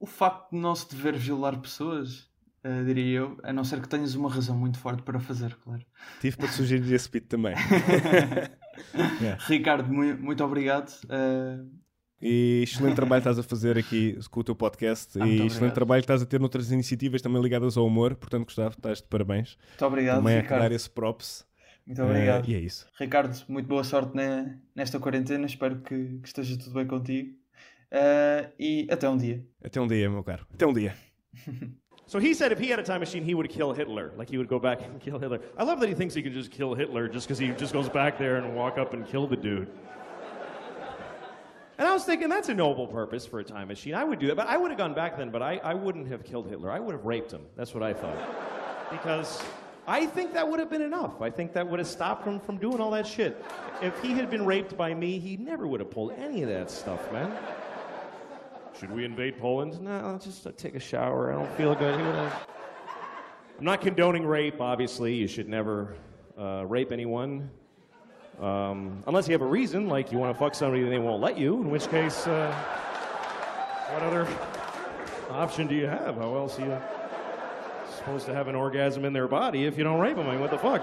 o facto de não se dever violar pessoas. Uh, diria eu, a não ser que tenhas uma razão muito forte para fazer, claro. Tive para sugerir esse beat também. Yeah. Ricardo, mu- muito obrigado. Uh, E excelente trabalho que estás a fazer aqui com o teu podcast Ah, e muito excelente obrigado. trabalho que estás a ter noutras iniciativas também ligadas ao humor. Portanto, Gustavo, estás de parabéns. muito obrigado, também Ricardo. dar esse props. Muito obrigado. Eh, e é isso. Ricardo, muito boa sorte ne- nesta quarentena. Espero que, que esteja tudo bem contigo. Uh, e até um dia. Até um dia, meu caro. Até um dia. So he said if he had a time machine, he would kill Hitler. Like he would go back and kill Hitler. I love that he thinks he can just kill Hitler just because he just goes back there and walk up and kill the dude. And I was thinking that's a noble purpose for a time machine. I would do that, but I would have gone back then, but I, I wouldn't have killed Hitler. I would have raped him. That's what I thought. Because I think that would have been enough. I think that would have stopped him from doing all that shit. If he had been raped by me, he never would have pulled any of that stuff, man. Should we invade Poland? No, I'll just uh, take a shower. I don't feel good. I'm not condoning rape, obviously. You should never uh, rape anyone. Um, unless you have a reason, like you want to fuck somebody and they won't let you, in which case, uh, what other option do you have? How else are you supposed to have an orgasm in their body if you don't rape them? I mean, what the fuck?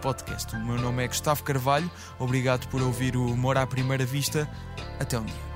podcast. O meu nome é Gustavo Carvalho, obrigado por ouvir o Humor à Primeira Vista. Até um dia.